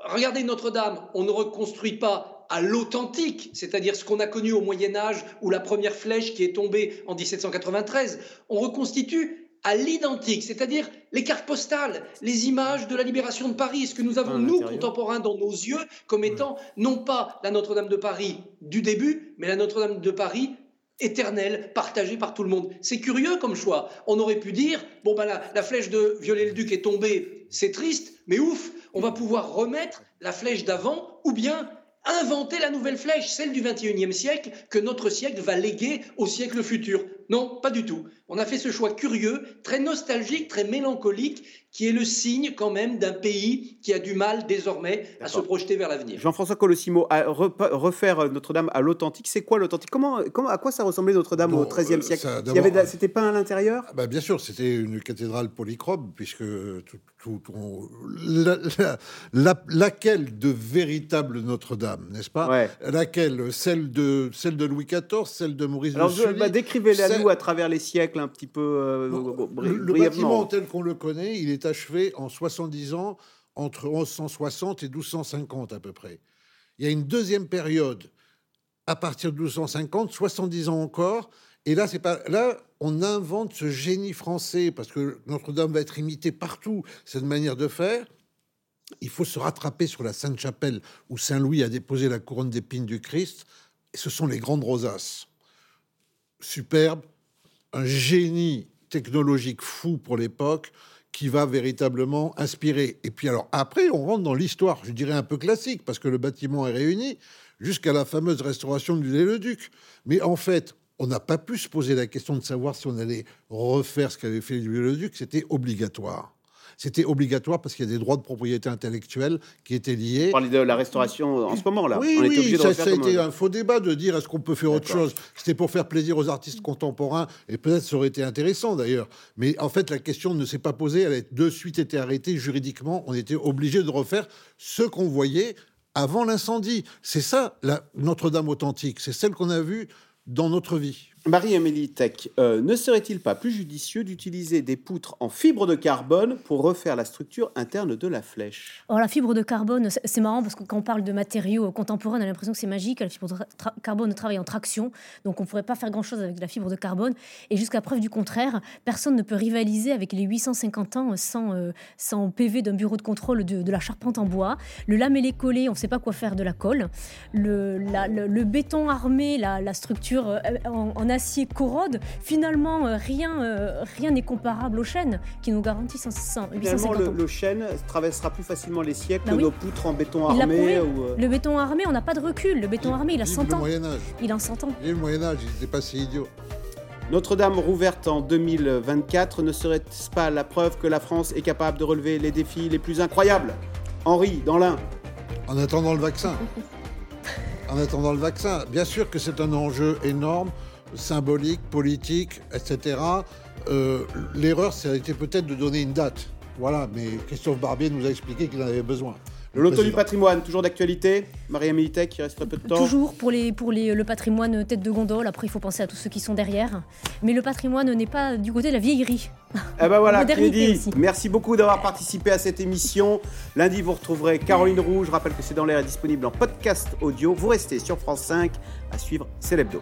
Regardez Notre-Dame, on ne reconstruit pas à l'authentique, c'est-à-dire ce qu'on a connu au Moyen Âge ou la première flèche qui est tombée en 1793. On reconstitue à l'identique, c'est-à-dire les cartes postales, les images de la libération de Paris, ce que nous avons, À nous, contemporains, dans nos yeux, comme étant non pas la Notre-Dame de Paris du début, mais la Notre-Dame de Paris éternelle, partagée par tout le monde. C'est curieux comme choix. On aurait pu dire, bon, ben la, la flèche de Viollet-le-Duc est tombée, c'est triste, mais ouf, on va pouvoir remettre la flèche d'avant, ou bien inventer la nouvelle flèche, celle du 21e siècle, que notre siècle va léguer au siècle futur. Non, pas du tout. On a fait ce choix curieux, très nostalgique, très mélancolique, qui est le signe quand même d'un pays qui a du mal désormais à se projeter vers l'avenir. Jean-François Colossimo, à refaire Notre-Dame à l'authentique, c'est quoi l'authentique? Comment, comment, À quoi ça ressemblait Notre-Dame au XIIIe euh, siècle? C'était peint à l'intérieur? Ah bah, bien sûr, c'était une cathédrale polychrome, puisque tout, tout- on- la- la- la- laquelle de véritable Notre-Dame, n'est-ce pas? Laquelle? Celle de, celle de Louis XIV, celle de Maurice Alors, de je- Sully bah, décrivez-la nous à travers les siècles un petit peu euh, bri- Le, bâtiment tel qu'on le connaît, il est achevé en 70 ans, entre 1160 et 1250 à peu près. Il y a une deuxième période à partir de 1250, 70 ans encore. Et là, c'est pas là, on invente ce génie français parce que Notre-Dame va être imitée partout. Cette manière de faire. Il faut se rattraper sur la Sainte-Chapelle où Saint Louis a déposé la couronne d'épines du Christ. Et ce sont les grandes rosaces. Superbe, un génie technologique fou pour l'époque qui va véritablement inspirer. Et puis alors après, on rentre dans l'histoire, je dirais un peu classique, parce que le bâtiment est réuni jusqu'à la fameuse restauration du Viollet-le-Duc. Mais en fait, on n'a pas pu se poser la question de savoir si on allait refaire ce qu'avait fait le Viollet-le-Duc, c'était obligatoire. C'était obligatoire parce qu'il y a des droits de propriété intellectuelle qui étaient liés. On parlait de la restauration en ce moment là. Oui, on oui, ça, a été un- un faux débat de dire est-ce qu'on peut faire autre chose? C'était pour faire plaisir aux artistes contemporains et peut-être ça aurait été intéressant d'ailleurs. Mais en fait, la question ne s'est pas posée. Elle a de suite été arrêtée juridiquement. On était obligé de refaire ce qu'on voyait avant l'incendie. C'est ça, la Notre-Dame authentique. C'est celle qu'on a vue dans notre vie. Marie-Amélie Tech, euh, ne serait-il pas plus judicieux d'utiliser des poutres en fibre de carbone pour refaire la structure interne de la flèche? Or, la fibre de carbone, c'est marrant parce que quand on parle de matériaux contemporains, on a l'impression que c'est magique. La fibre de carbone travaille en traction, donc on ne pourrait pas faire grand-chose avec la fibre de carbone. Et jusqu'à preuve du contraire, personne ne peut rivaliser avec les 850 ans sans, euh, PV d'un bureau de contrôle de, la charpente en bois. Le lamellé collé, on ne sait pas quoi faire de la colle. Le, béton armé, la, la structure euh, en, en acier corrode. Finalement, euh, rien euh, rien n'est comparable aux chaînes qui nous garantissent 100 Finalement, 850 le, ans. le chêne traversera plus facilement les siècles Bah que oui. nos poutres en béton Il armé. ou, euh, Le béton armé, on n'a pas de recul. Le béton armé, il a Vive 100 le ans. Il a 100 ans. Et le Moyen-Âge, il n'était pas si idiot. Notre-Dame rouverte en 2024 ne serait-ce pas la preuve que la France est capable de relever les défis les plus incroyables? Henri, dans l'un. En attendant le vaccin. En attendant le vaccin. Bien sûr que c'est un enjeu énorme, symbolique, politique, etc. Euh, L'erreur, ça a été peut-être de donner une date. Voilà, mais Christophe Barbier nous a expliqué qu'il en avait besoin. Le loto du patrimoine, toujours d'actualité. Marie-Amélie Tech, il reste très peu de temps. Toujours pour, les, pour les, le patrimoine tête de gondole. Après, il faut penser à tous ceux qui sont derrière. Mais le patrimoine n'est pas du côté de la vieillerie. Eh ben voilà, crédit. aussi. Merci beaucoup d'avoir participé à cette émission. Lundi, vous retrouverez Caroline Roux. Je rappelle que c'est dans l'air est disponible en podcast audio. Vous restez sur France 5 à suivre C'est l'hebdo.